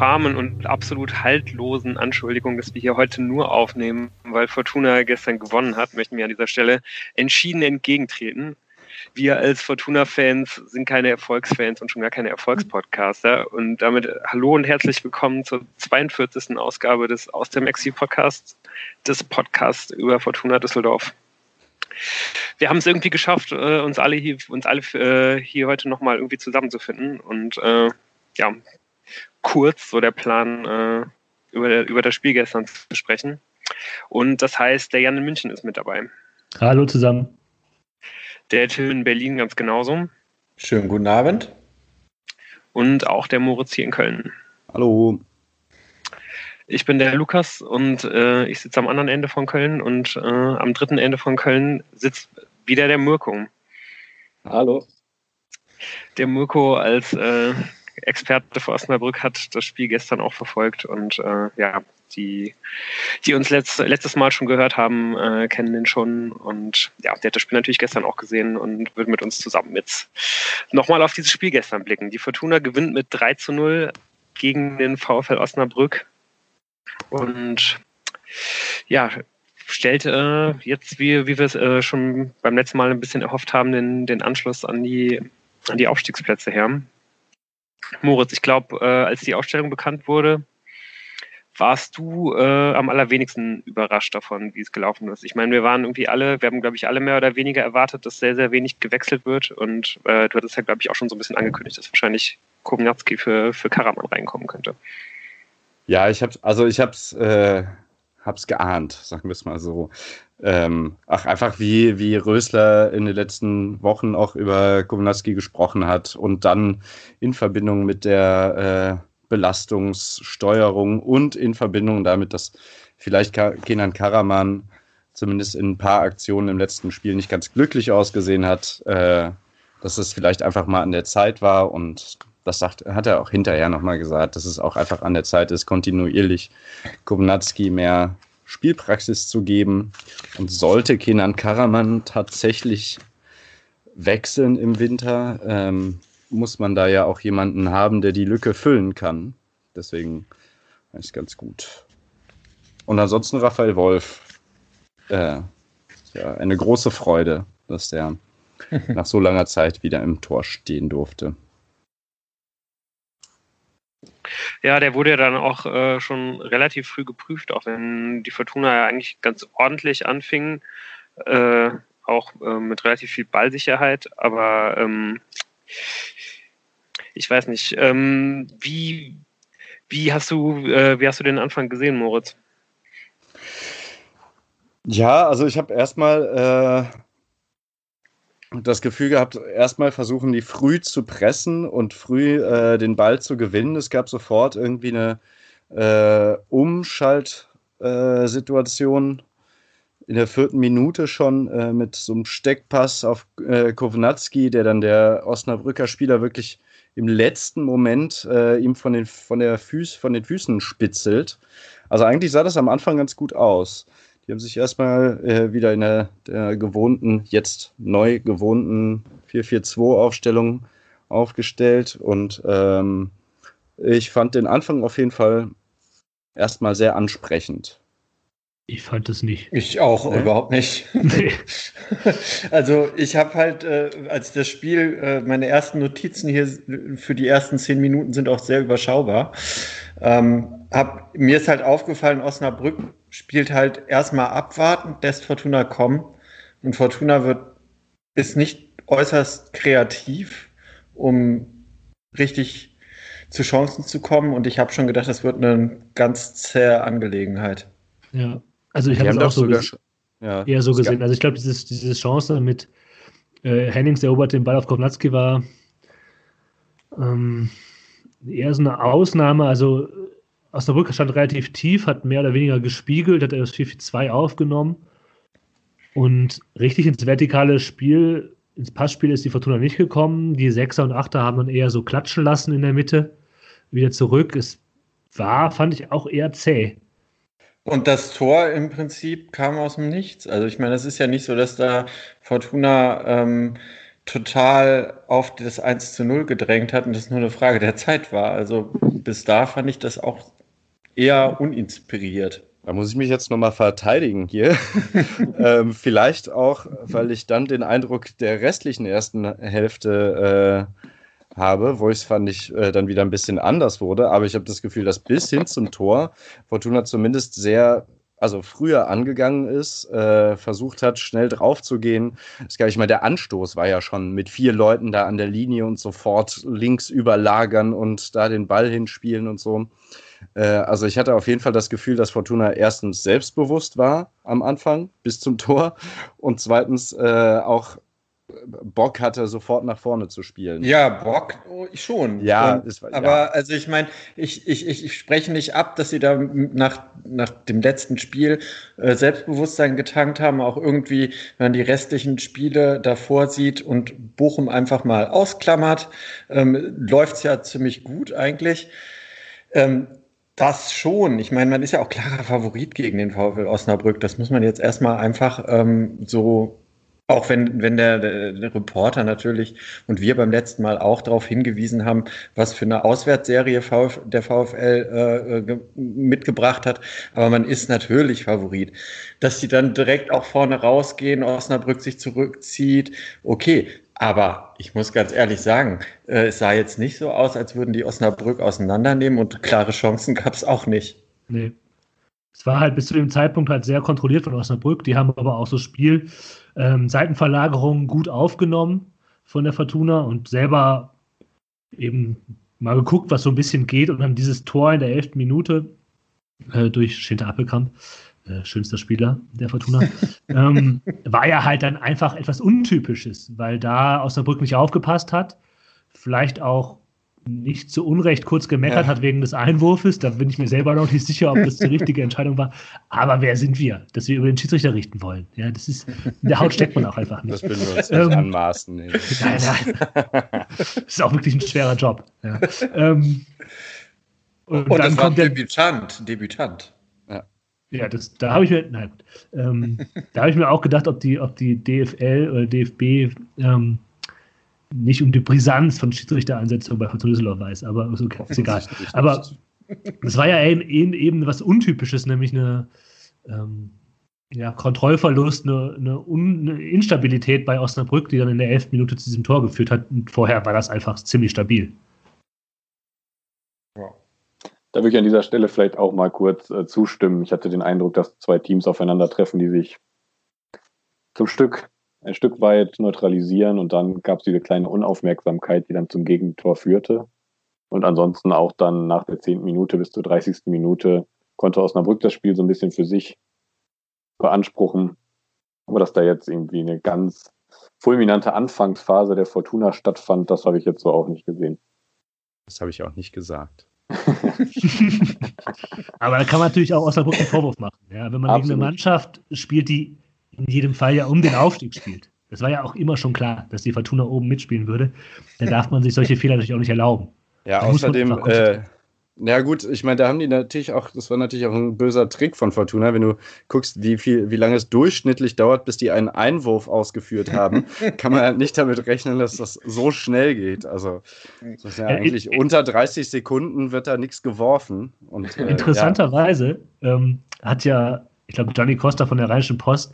infamen und absolut haltlosen Anschuldigung, dass wir hier heute nur aufnehmen, weil Fortuna gestern gewonnen hat, möchten wir an dieser Stelle entschieden entgegentreten. Wir als Fortuna-Fans sind keine Erfolgsfans und schon gar keine Erfolgspodcaster. Und damit hallo und herzlich willkommen zur 42. Ausgabe des Aus dem Exil-Podcasts, des Podcasts über Fortuna Düsseldorf. Wir haben es irgendwie geschafft, äh, uns alle hier, uns alle äh, hier heute nochmal irgendwie zusammenzufinden und äh, ja, kurz so der Plan, äh, über, über das Spiel gestern zu sprechen. Und das heißt, der Jan in München ist mit dabei. Hallo zusammen. Der Till in Berlin ganz genauso. Schönen guten Abend. Und auch der Moritz hier in Köln. Hallo. Ich bin der Lukas und äh, ich sitze am anderen Ende von Köln und äh, am dritten Ende von Köln sitzt wieder der Mirko. Hallo. Der Mirko als äh, Experte für Osnabrück hat das Spiel gestern auch verfolgt und äh, ja, die, die uns letzt, letztes Mal schon gehört haben, äh, kennen den schon und ja, der hat das Spiel natürlich gestern auch gesehen und wird mit uns zusammen jetzt nochmal auf dieses Spiel gestern blicken. Die Fortuna gewinnt mit 3 zu 0 gegen den VfL Osnabrück und ja, stellt äh, jetzt, wie, wie wir es äh, schon beim letzten Mal ein bisschen erhofft haben, den, den Anschluss an die, an die Aufstiegsplätze her. Moritz, ich glaube, äh, als die Ausstellung bekannt wurde, warst du äh, am allerwenigsten überrascht davon, wie es gelaufen ist. Ich meine, wir waren irgendwie alle, wir haben, glaube ich, alle mehr oder weniger erwartet, dass sehr, sehr wenig gewechselt wird. Und äh, du hattest ja, glaube ich, auch schon so ein bisschen angekündigt, dass wahrscheinlich Kownatski für, für Karaman reinkommen könnte. Ja, ich habe also ich habe es äh, hab's geahnt, sagen wir es mal so. Ähm, ach, einfach wie, wie Rösler in den letzten Wochen auch über Kownatski gesprochen hat und dann in Verbindung mit der äh, Belastungssteuerung und in Verbindung damit, dass vielleicht Kenan Karaman zumindest in ein paar Aktionen im letzten Spiel nicht ganz glücklich ausgesehen hat, äh, dass es vielleicht einfach mal an der Zeit war und das sagt, hat er auch hinterher nochmal gesagt, dass es auch einfach an der Zeit ist, kontinuierlich Kovnatski mehr Spielpraxis zu geben. Und sollte Kenan Karaman tatsächlich wechseln im Winter, ähm, muss man da ja auch jemanden haben, der die Lücke füllen kann. Deswegen ist ganz gut. Und ansonsten Raphael Wolf. Äh, ja, eine große Freude, dass der nach so langer Zeit wieder im Tor stehen durfte. Ja, der wurde ja dann auch äh, schon relativ früh geprüft, auch wenn die Fortuna ja eigentlich ganz ordentlich anfing, äh, auch äh, mit relativ viel Ballsicherheit. Aber ähm, ich weiß nicht, ähm, wie, wie hast du, äh, wie hast du den Anfang gesehen, Moritz? Ja, also ich habe erstmal äh, das Gefühl gehabt, erstmal versuchen die früh zu pressen und früh äh, den Ball zu gewinnen. Es gab sofort irgendwie eine äh, Umschaltsituation in der vierten Minute schon äh, mit so einem Steckpass auf äh, Kownatski, der dann der Osnabrücker Spieler wirklich im letzten Moment äh, ihm von den, von, der Füß, von den Füßen spitzelt. Also eigentlich sah das am Anfang ganz gut aus. Die haben sich erstmal äh, wieder in der, der, gewohnten, jetzt neu gewohnten 4-4-2-Aufstellung aufgestellt und ähm, ich fand den Anfang auf jeden Fall erstmal sehr ansprechend. Ich fand es nicht. Ich auch nee. überhaupt nicht. Nee. also ich habe halt, äh, als das Spiel, äh, meine ersten Notizen hier für die ersten zehn Minuten sind auch sehr überschaubar. Ähm, hab, mir ist halt aufgefallen, Osnabrück spielt halt erstmal abwartend, lässt Fortuna kommen. Und Fortuna wird, ist nicht äußerst kreativ, um richtig zu Chancen zu kommen. Und ich habe schon gedacht, das wird eine ganz zähe Angelegenheit. Ja, also ich habe es auch so sogar, ja, eher so gesehen. Also ich glaube, dieses, diese Chance mit äh, Hennings erobert den Ball auf Kovnatski war ähm, eher so eine Ausnahme. Also Osnabrück stand relativ tief, hat mehr oder weniger gespiegelt, hat er das 4-4-2 aufgenommen. Und richtig ins vertikale Spiel, ins Passspiel ist die Fortuna nicht gekommen. Die Sechser und Achter haben dann eher so klatschen lassen in der Mitte. Wieder zurück. Es war, fand ich, auch eher zäh. Und das Tor im Prinzip kam aus dem Nichts. Also ich meine, es ist ja nicht so, dass da Fortuna ähm, total auf das 1 zu 0 gedrängt hat und das nur eine Frage der Zeit war. Also bis da fand ich das auch eher uninspiriert. Da muss ich mich jetzt nochmal verteidigen hier. ähm, vielleicht auch, weil ich dann den Eindruck der restlichen ersten Hälfte äh, habe, wo ich es fand ich äh, dann wieder ein bisschen anders wurde. Aber ich habe das Gefühl, dass bis hin zum Tor Fortuna zumindest sehr also früher angegangen ist, äh, versucht hat, schnell drauf zu gehen. Das gar nicht mal der Anstoß war ja schon mit vier Leuten da an der Linie und sofort links überlagern und da den Ball hinspielen und so. Äh, also ich hatte auf jeden Fall das Gefühl, dass Fortuna erstens selbstbewusst war am Anfang bis zum Tor und zweitens äh, auch Bock hatte, sofort nach vorne zu spielen. Ja, Bock oh, schon. Ja, Und, ist, aber ja. also ich meine, ich, ich, ich spreche nicht ab, dass sie da nach, nach dem letzten Spiel äh, Selbstbewusstsein getankt haben, auch irgendwie, wenn man die restlichen Spiele davor sieht und Bochum einfach mal ausklammert, ähm, läuft es ja ziemlich gut eigentlich. Ähm, das schon. Ich meine, man ist ja auch klarer Favorit gegen den VfL Osnabrück. Das muss man jetzt erstmal einfach ähm, so auch wenn, wenn der, der, Reporter natürlich und wir beim letzten Mal auch darauf hingewiesen haben, was für eine Auswärtsserie Vf, der VfL äh, mitgebracht hat. Aber man ist natürlich Favorit. Dass sie dann direkt auch vorne rausgehen, Osnabrück sich zurückzieht, okay. Aber ich muss ganz ehrlich sagen, äh, es sah jetzt nicht so aus, als würden die Osnabrück auseinandernehmen und klare Chancen gab es auch nicht. Nee. Es war halt bis zu dem Zeitpunkt halt sehr kontrolliert von Osnabrück. Die haben aber auch so Spiel ähm, Seitenverlagerungen gut aufgenommen von der Fortuna und selber eben mal geguckt, was so ein bisschen geht und dann dieses Tor in der elften Minute äh, durch Schinter Appelkamp, äh, schönster Spieler der Fortuna, ähm, war ja halt dann einfach etwas Untypisches, weil da Osnabrück nicht aufgepasst hat, vielleicht auch nicht zu Unrecht kurz gemeckert ja. hat wegen des Einwurfes. Da bin ich mir selber noch nicht sicher, ob das die richtige Entscheidung war. Aber wer sind wir, dass wir über den Schiedsrichter richten wollen? Ja, das ist, in der Haut steckt man auch einfach nicht. Das will wir uns nicht ähm, anmaßen. Nee. Nein, nein. Das ist auch wirklich ein schwerer Job. Ja. Ähm, und, und dann kommt der Debütant. Debütant. Ja. Ja, das, da habe ich mir, nein, ähm, da habe ich mir auch gedacht, ob die, ob die DFL oder DFB ähm, nicht um die Brisanz von Schiedsrichtereinsetzungen bei Fortuna Düsseldorf weiß, aber ist, okay, ist egal. Aber es war ja eben, was Untypisches, nämlich eine ähm, ja, Kontrollverlust, eine, eine, eine, Instabilität bei Osnabrück, die dann in der elften Minute zu diesem Tor geführt hat. Und vorher war das einfach ziemlich stabil. Da würde ich an dieser Stelle vielleicht auch mal kurz äh, zustimmen. Ich hatte den Eindruck, dass zwei Teams aufeinandertreffen, die sich zum Stück ein Stück weit neutralisieren und dann gab es diese kleine Unaufmerksamkeit, die dann zum Gegentor führte. Und ansonsten auch dann nach der zehnten Minute bis zur 30. Minute konnte Osnabrück das Spiel so ein bisschen für sich beanspruchen. Aber dass da jetzt irgendwie eine ganz fulminante Anfangsphase der Fortuna stattfand, das habe ich jetzt so auch nicht gesehen. Das habe ich auch nicht gesagt. Aber da kann man natürlich auch Osnabrück einen Vorwurf machen. Ja, wenn man Absolut. gegen eine Mannschaft spielt, die in jedem Fall ja um den Aufstieg spielt. Das war ja auch immer schon klar, dass die Fortuna oben mitspielen würde. Da darf man sich solche Fehler natürlich auch nicht erlauben. Ja, da außerdem, äh, ja gut, ich meine, da haben die natürlich auch, das war natürlich auch ein böser Trick von Fortuna, wenn du guckst, wie viel, wie lange es durchschnittlich dauert, bis die einen Einwurf ausgeführt haben, kann man halt nicht damit rechnen, dass das so schnell geht. Also das ist ja eigentlich unter 30 Sekunden wird da nichts geworfen. Und, äh, Interessanterweise ja. ähm, hat ja, ich glaube, Johnny Costa von der Rheinischen Post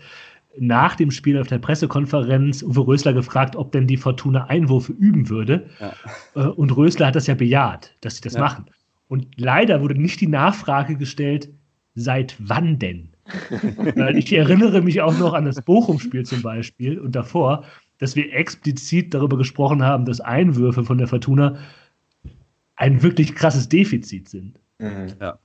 nach dem Spiel auf der Pressekonferenz Uwe Rösler gefragt, ob denn die Fortuna Einwürfe üben würde. Ja. Äh, und Rösler hat das ja bejaht, dass sie das ja. machen. Und leider wurde nicht die Nachfrage gestellt, seit wann denn? Weil ich erinnere mich auch noch an das Bochum-Spiel zum Beispiel und davor, dass wir explizit darüber gesprochen haben, dass Einwürfe von der Fortuna ein wirklich krasses Defizit sind. Mhm. Ja.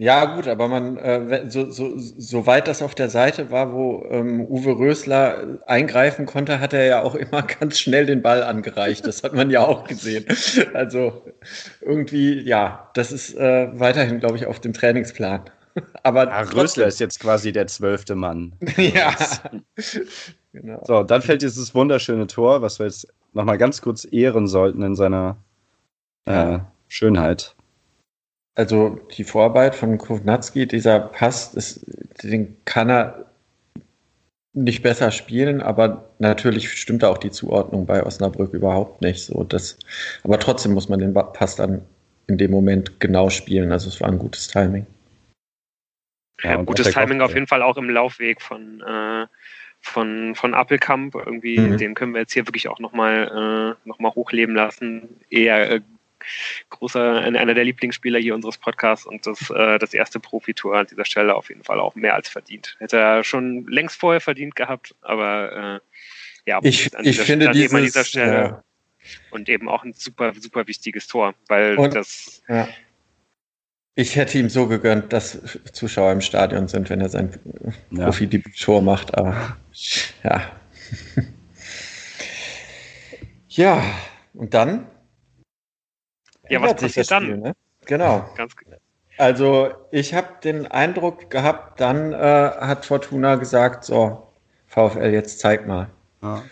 Ja, gut, aber man, äh, so, so, so weit das auf der Seite war, wo ähm, Uwe Rösler eingreifen konnte, hat er ja auch immer ganz schnell den Ball angereicht. Das hat man ja auch gesehen. Also irgendwie, ja, das ist äh, weiterhin, glaube ich, auf dem Trainingsplan. Aber ja, Rösler ist jetzt quasi der zwölfte Mann. ja. genau. So, dann fällt dieses wunderschöne Tor, was wir jetzt nochmal ganz kurz ehren sollten in seiner äh, Schönheit also die Vorarbeit von Kovnatski, dieser Pass, ist, den kann er nicht besser spielen, aber natürlich stimmt da auch die Zuordnung bei Osnabrück überhaupt nicht so. Das, aber trotzdem muss man den Pass dann in dem Moment genau spielen. Also es war ein gutes Timing. Ja, ja gutes Timing auf jeden Fall auch im Laufweg von, äh, von, von Appelkamp. Irgendwie, mhm. den können wir jetzt hier wirklich auch nochmal äh, noch hochleben lassen. Eher äh, großer, einer der Lieblingsspieler hier unseres Podcasts und das, äh, das erste Profitor an dieser Stelle auf jeden Fall auch mehr als verdient. Hätte er schon längst vorher verdient gehabt, aber äh, ja, ich, an dieser, ich finde dieses, an dieser Stelle ja. und eben auch ein super, super wichtiges Tor, weil und, das ja. Ich hätte ihm so gegönnt, dass Zuschauer im Stadion sind, wenn er sein ja. Profi-Debüt-Tor macht, aber ja. ja, und dann ja, was passiert dann? Spiel, ne? Genau. Ganz also ich habe den Eindruck gehabt, dann äh, hat Fortuna gesagt, so, VfL, jetzt zeig mal. Ja.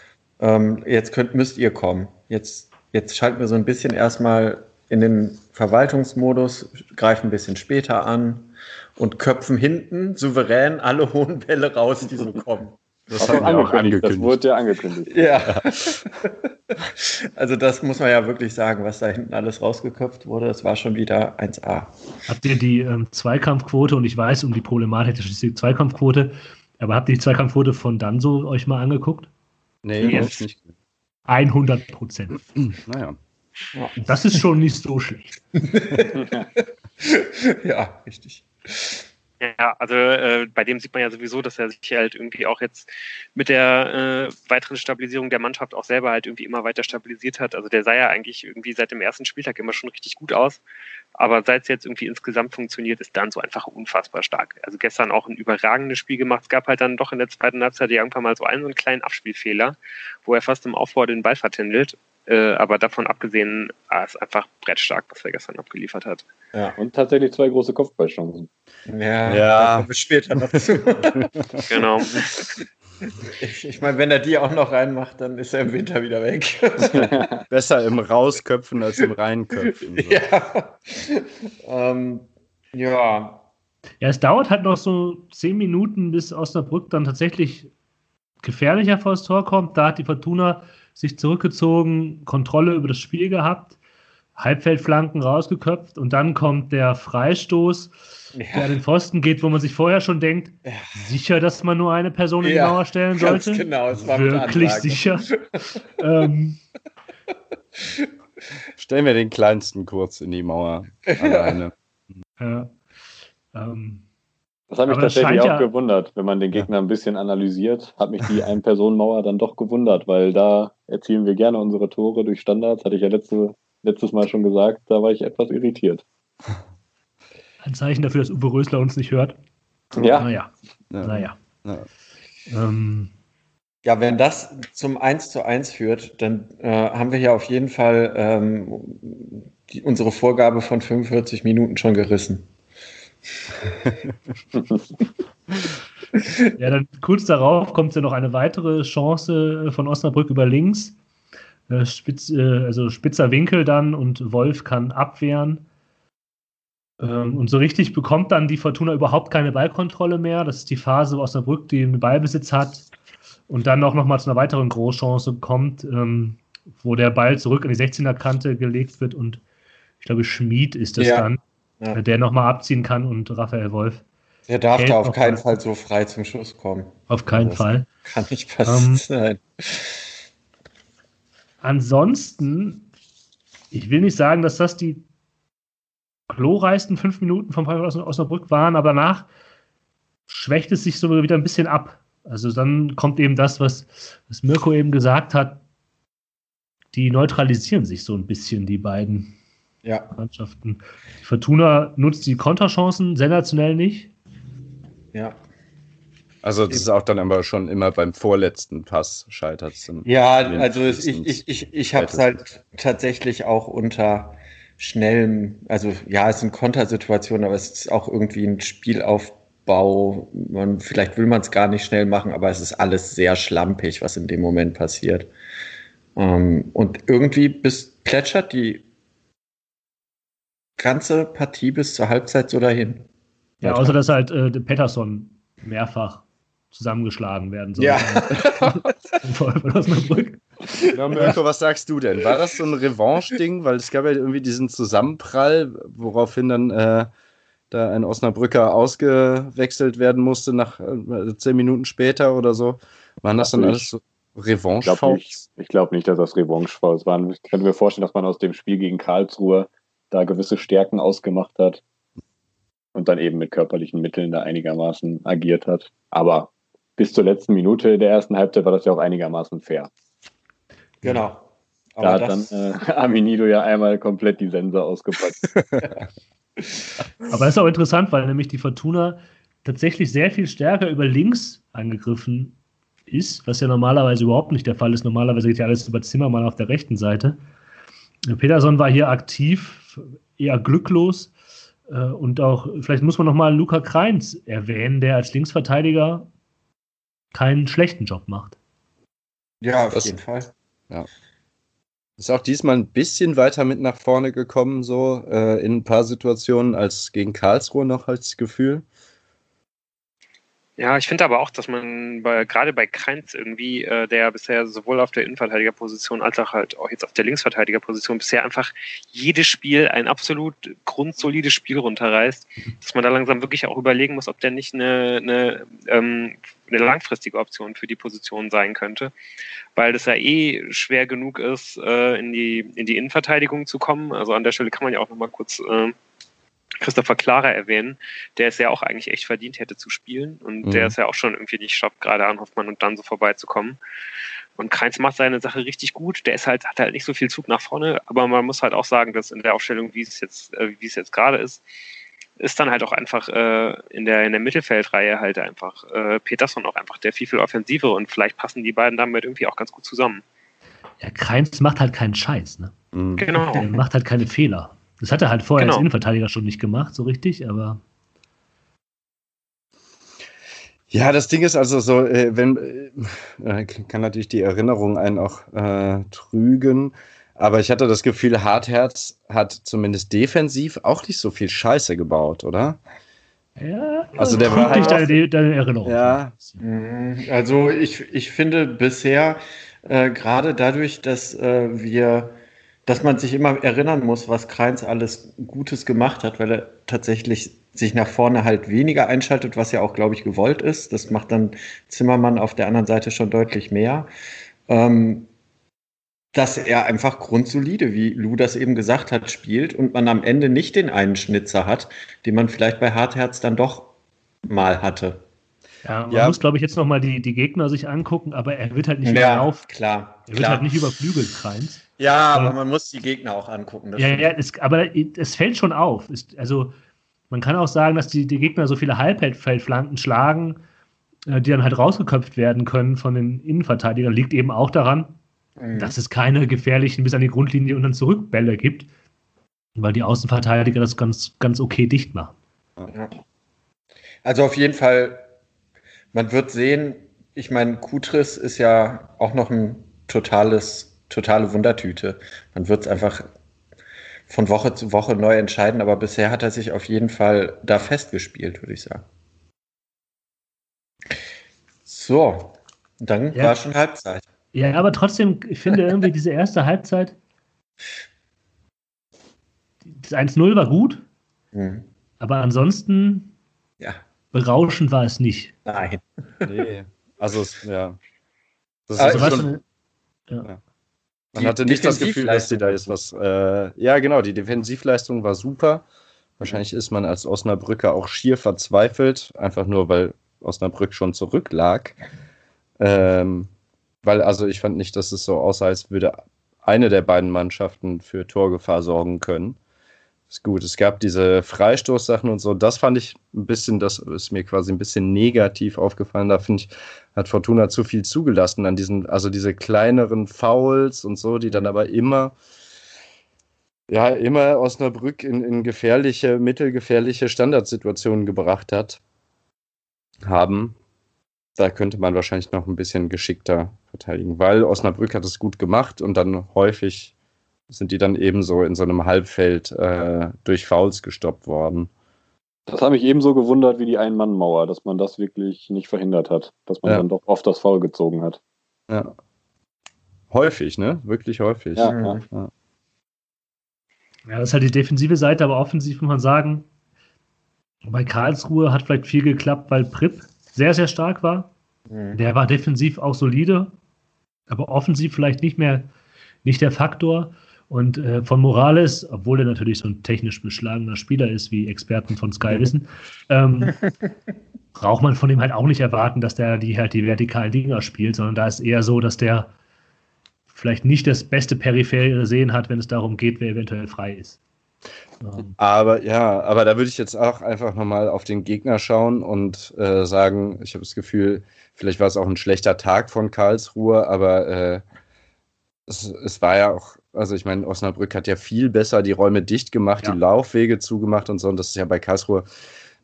Ähm, jetzt könnt, müsst ihr kommen. Jetzt, jetzt schalten wir so ein bisschen erstmal in den Verwaltungsmodus, greifen ein bisschen später an und köpfen hinten souverän alle hohen Bälle raus, die so kommen. Das, haben wir auch angekündigt. Das wurde ja angekündigt. Ja. also das muss man ja wirklich sagen, was da hinten alles rausgeköpft wurde. Das war schon wieder 1A. Habt ihr die ähm, Zweikampfquote, und ich weiß um die Problematik der Zweikampfquote, aber habt ihr die Zweikampfquote von Danso euch mal angeguckt? Nee, yes. nicht. 100 Prozent. naja. Ja. Das ist schon nicht so schlecht. ja, richtig. Ja, also äh, bei dem sieht man ja sowieso, dass er sich halt irgendwie auch jetzt mit der äh, weiteren Stabilisierung der Mannschaft auch selber halt irgendwie immer weiter stabilisiert hat. Also der sah ja eigentlich irgendwie seit dem ersten Spieltag immer schon richtig gut aus. Aber seit es jetzt irgendwie insgesamt funktioniert, ist dann so einfach unfassbar stark. Also gestern auch ein überragendes Spiel gemacht. Es gab halt dann doch in der zweiten Halbzeit irgendwann mal so einen, so einen kleinen Abspielfehler, wo er fast im Aufbau den Ball vertändelt. Äh, aber davon abgesehen, ah, ist einfach brettstark, was er gestern abgeliefert hat. Ja, und tatsächlich zwei große Kopfballchancen. Ja, ja. da später noch zu. genau. Ich, ich meine, wenn er die auch noch reinmacht, dann ist er im Winter wieder weg. Besser im Rausköpfen als im Reinköpfen. So. Ja. Ähm, ja. Ja, es dauert halt noch so zehn Minuten, bis Osnabrück dann tatsächlich gefährlicher vor das Tor kommt. Da hat die Fortuna sich zurückgezogen, Kontrolle über das Spiel gehabt, Halbfeldflanken rausgeköpft und dann kommt der Freistoß, ja. der an den Pfosten geht, wo man sich vorher schon denkt, ja. sicher, dass man nur eine Person in die Mauer stellen sollte. Genau, es war wirklich sicher. ähm, Stellen wir den kleinsten kurz in die Mauer alleine. Ja. Ähm, das hat mich tatsächlich auch ja gewundert, wenn man den Gegner ein bisschen analysiert, hat mich die Ein-Personen-Mauer dann doch gewundert, weil da erzielen wir gerne unsere Tore durch Standards, hatte ich ja letzte, letztes Mal schon gesagt, da war ich etwas irritiert. Ein Zeichen dafür, dass Uwe Rösler uns nicht hört. Ja. Naja. Ja. Naja. Ja. Ähm, ja, wenn das zum 1 zu 1 führt, dann äh, haben wir ja auf jeden Fall ähm, die, unsere Vorgabe von 45 Minuten schon gerissen. ja, dann kurz darauf kommt ja noch eine weitere Chance von Osnabrück über links. Äh, spitz, äh, also spitzer Winkel dann und Wolf kann abwehren. Ähm, und so richtig bekommt dann die Fortuna überhaupt keine Ballkontrolle mehr. Das ist die Phase, wo Osnabrück den Ballbesitz hat und dann auch nochmal zu einer weiteren Großchance kommt, ähm, wo der Ball zurück an die 16er-Kante gelegt wird und ich glaube, Schmid ist das ja. dann, ja. der nochmal abziehen kann und Raphael Wolf. Der darf da auf keinen Fall so frei zum Schuss kommen. Auf keinen das Fall. Kann nicht passieren. Sein. Ansonsten, ich will nicht sagen, dass das die glorreichsten fünf Minuten vom aus Osnabrück waren, aber danach schwächt es sich so wieder ein bisschen ab. Also dann kommt eben das, was, was Mirko eben gesagt hat. Die neutralisieren sich so ein bisschen, die beiden ja. Mannschaften. Fortuna nutzt die Konterchancen sensationell nicht. Ja. Also das ist auch dann aber schon immer beim vorletzten Pass scheitert es. Ja, also ich, ich, ich, ich habe es halt tatsächlich auch unter schnellem, also ja, es sind Kontersituationen, aber es ist auch irgendwie ein Spielaufbau. Man, vielleicht will man es gar nicht schnell machen, aber es ist alles sehr schlampig, was in dem Moment passiert. Ähm, und irgendwie bis plätschert die ganze Partie bis zur Halbzeit so dahin. Ja, außer dass halt äh, Pettersson mehrfach zusammengeschlagen werden soll. Ja. Von Osnabrück. Ja, Mirko, was sagst du denn? War das so ein Revanche-Ding? Weil es gab ja irgendwie diesen Zusammenprall, woraufhin dann äh, da ein Osnabrücker ausgewechselt werden musste nach äh, zehn Minuten später oder so. Waren das dann alles so Ich glaube nicht, ich glaub nicht, dass das Revanche-Fouls waren. Ich könnte mir vorstellen, dass man aus dem Spiel gegen Karlsruhe da gewisse Stärken ausgemacht hat und dann eben mit körperlichen Mitteln da einigermaßen agiert hat. Aber bis zur letzten Minute der ersten Halbzeit war das ja auch einigermaßen fair. Genau. Da Aber hat das, dann äh, Aminido ja einmal komplett die Sense ausgepackt. Aber das ist auch interessant, weil nämlich die Fortuna tatsächlich sehr viel stärker über links angegriffen ist, was ja normalerweise überhaupt nicht der Fall ist. Normalerweise geht ja alles über Zimmermann auf der rechten Seite. Peterson war hier aktiv, eher glücklos. Äh, Und auch, vielleicht muss man nochmal Luca Kreins erwähnen, der als Linksverteidiger keinen schlechten Job macht. ja, auf das- jeden Fall. Ist auch diesmal ein bisschen weiter mit nach vorne gekommen, so äh, in ein paar Situationen als gegen Karlsruhe noch, als das Gefühl. Ja, ich finde aber auch, dass man bei, gerade bei Kreinz irgendwie, äh, der bisher sowohl auf der Innenverteidigerposition als auch halt auch jetzt auf der Linksverteidigerposition bisher einfach jedes Spiel ein absolut grundsolides Spiel runterreißt, dass man da langsam wirklich auch überlegen muss, ob der nicht eine, eine, ähm, eine langfristige Option für die Position sein könnte, weil das ja eh schwer genug ist, äh, in die in die Innenverteidigung zu kommen. Also an der Stelle kann man ja auch noch mal kurz äh, Christopher Clara erwähnen, der es ja auch eigentlich echt verdient hätte zu spielen und Mhm. der es ja auch schon irgendwie nicht schafft, gerade an Hoffmann und dann so vorbeizukommen. Und Kreins macht seine Sache richtig gut. Der ist halt, hat halt nicht so viel Zug nach vorne, aber man muss halt auch sagen, dass in der Aufstellung, wie es jetzt, äh, wie es jetzt gerade ist, ist dann halt auch einfach äh, in der in der Mittelfeldreihe halt einfach äh, Peterson auch einfach der viel viel offensivere und vielleicht passen die beiden damit irgendwie auch ganz gut zusammen. Ja, Kreins macht halt keinen Scheiß, ne? Mhm. Genau. Der macht halt keine Fehler. Das hat er halt vorher Genau. als Innenverteidiger schon nicht gemacht, so richtig, aber Ja, das Ding ist also so, äh, wenn äh, kann natürlich die Erinnerung einen auch äh, trügen, aber ich hatte das Gefühl, Hartherz hat zumindest defensiv auch nicht so viel Scheiße gebaut, oder? ja, Also der war halt deine, deine Erinnerung. Ja. Mhm, Also ich, ich finde bisher äh, gerade dadurch, dass äh, wir, dass man sich immer erinnern muss, was Kreins alles Gutes gemacht hat, weil er tatsächlich sich nach vorne halt weniger einschaltet, was ja auch, glaube ich, gewollt ist. Das macht dann Zimmermann auf der anderen Seite schon deutlich mehr. Ähm, dass er einfach grundsolide, wie Lou das eben gesagt hat, spielt und man am Ende nicht den einen Schnitzer hat, den man vielleicht bei Hartherz dann doch mal hatte. Ja, man Ja. muss, glaube ich, jetzt nochmal die, die Gegner sich angucken, aber er wird halt nicht überlaufen. klar. Er wird halt nicht überflügelt, Kreins. Ja, aber aber man muss die Gegner auch angucken. Ja, stimmt. ja, es, aber es fällt schon auf. Es, also, man kann auch sagen, dass die, die Gegner so viele Halbfeldflanken schlagen, äh, die dann halt rausgeköpft werden können von den Innenverteidigern. Liegt eben auch daran, Mhm. dass es keine gefährlichen bis an die Grundlinie und dann Zurückbälle gibt, weil die Außenverteidiger das ganz, ganz okay dicht machen. Ja. Also auf jeden Fall, man wird sehen, ich meine, Kutris ist ja auch noch ein totales, totale Wundertüte. Man wird es einfach von Woche zu Woche neu entscheiden, aber bisher hat er sich auf jeden Fall da festgespielt, würde ich sagen. So, dann Ja. war schon Halbzeit. Ja, aber trotzdem, ich finde irgendwie diese erste Halbzeit, das 1-0 war gut, Mhm. aber ansonsten berauschend war es nicht. nein. Nee. Also, es- ja. Das Also ist was schon, für- man Die hatte nicht das Gefühl, dass die da jetzt Defensivleistung was. Äh, ja, genau, die Defensivleistung war super. Wahrscheinlich ist man als Osnabrücker auch schier verzweifelt, einfach nur, weil Osnabrück schon zurücklag. Ähm, weil, also ich fand nicht, dass es so aussah, als würde eine der beiden Mannschaften für Torgefahr sorgen können. Ist gut. Es gab diese Freistoßsachen und so. Das fand ich ein bisschen, das ist mir quasi ein bisschen negativ aufgefallen. Da finde ich, hat Fortuna zu viel zugelassen an diesen, also diese kleineren Fouls und so, die dann aber immer, ja, immer Osnabrück in, in gefährliche, mittelgefährliche Standardsituationen gebracht hat, haben. Da könnte man wahrscheinlich noch ein bisschen geschickter verteidigen, weil Osnabrück hat es gut gemacht und dann häufig sind die dann ebenso in so einem Halbfeld äh, durch Fouls gestoppt worden. Das habe mich ebenso gewundert wie die Ein-Mann-Mauer, dass man das wirklich nicht verhindert hat, dass man Ja. dann doch oft das Foul gezogen hat. Ja. Häufig, ne? Wirklich häufig. Ja, Mhm. ja. Ja, das ist halt die defensive Seite, aber offensiv muss man sagen, bei Karlsruhe hat vielleicht viel geklappt, weil Pripp sehr, sehr stark war. Mhm. Der war defensiv auch solide, aber offensiv vielleicht nicht mehr nicht der Faktor. Und äh, von Morales, obwohl er natürlich so ein technisch beschlagener Spieler ist, wie Experten von Sky wissen, ähm, braucht man von ihm halt auch nicht erwarten, dass der die halt die vertikalen Dinger spielt, sondern da ist eher so, dass der vielleicht nicht das beste periphere Sehen hat, wenn es darum geht, wer eventuell frei ist. Ähm, Aber ja, aber da würde ich jetzt auch einfach nochmal auf den Gegner schauen und äh, sagen, ich habe das Gefühl, vielleicht war es auch ein schlechter Tag von Karlsruhe, aber äh, es, es war ja auch, also ich meine, Osnabrück hat ja viel besser die Räume dicht gemacht, Ja. die Laufwege zugemacht und so. Und das ist ja bei Karlsruhe,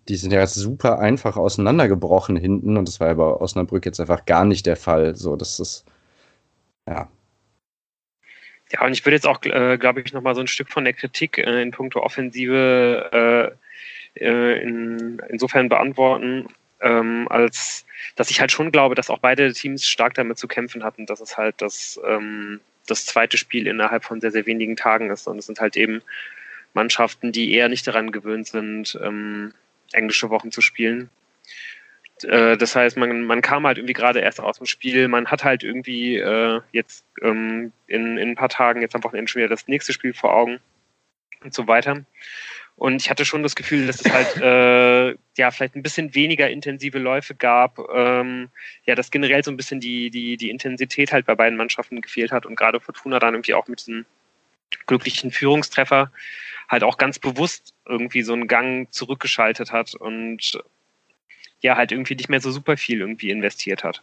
die sind ja super einfach auseinandergebrochen hinten und das war ja bei Osnabrück jetzt einfach gar nicht der Fall. So, das ist, ja. Ja, und ich würde jetzt auch, äh, glaube ich, nochmal so ein Stück von der Kritik äh, in puncto Offensive äh, äh, in, insofern beantworten, ähm, als dass ich halt schon glaube, dass auch beide Teams stark damit zu kämpfen hatten, dass es halt das, ähm, das zweite Spiel innerhalb von sehr, sehr wenigen Tagen ist. Und es sind halt eben Mannschaften, die eher nicht daran gewöhnt sind, ähm, englische Wochen zu spielen. Äh, das heißt, man, man kam halt irgendwie gerade erst aus dem Spiel, man hat halt irgendwie äh, jetzt ähm, in, in ein paar Tagen, jetzt am Wochenende schon wieder das nächste Spiel vor Augen und so weiter. Und ich hatte schon das Gefühl, dass es halt äh, ja vielleicht ein bisschen weniger intensive Läufe gab, ähm, ja, dass generell so ein bisschen die, die, die Intensität halt bei beiden Mannschaften gefehlt hat und gerade Fortuna dann irgendwie auch mit diesem glücklichen Führungstreffer halt auch ganz bewusst irgendwie so einen Gang zurückgeschaltet hat und ja, halt irgendwie nicht mehr so super viel irgendwie investiert hat.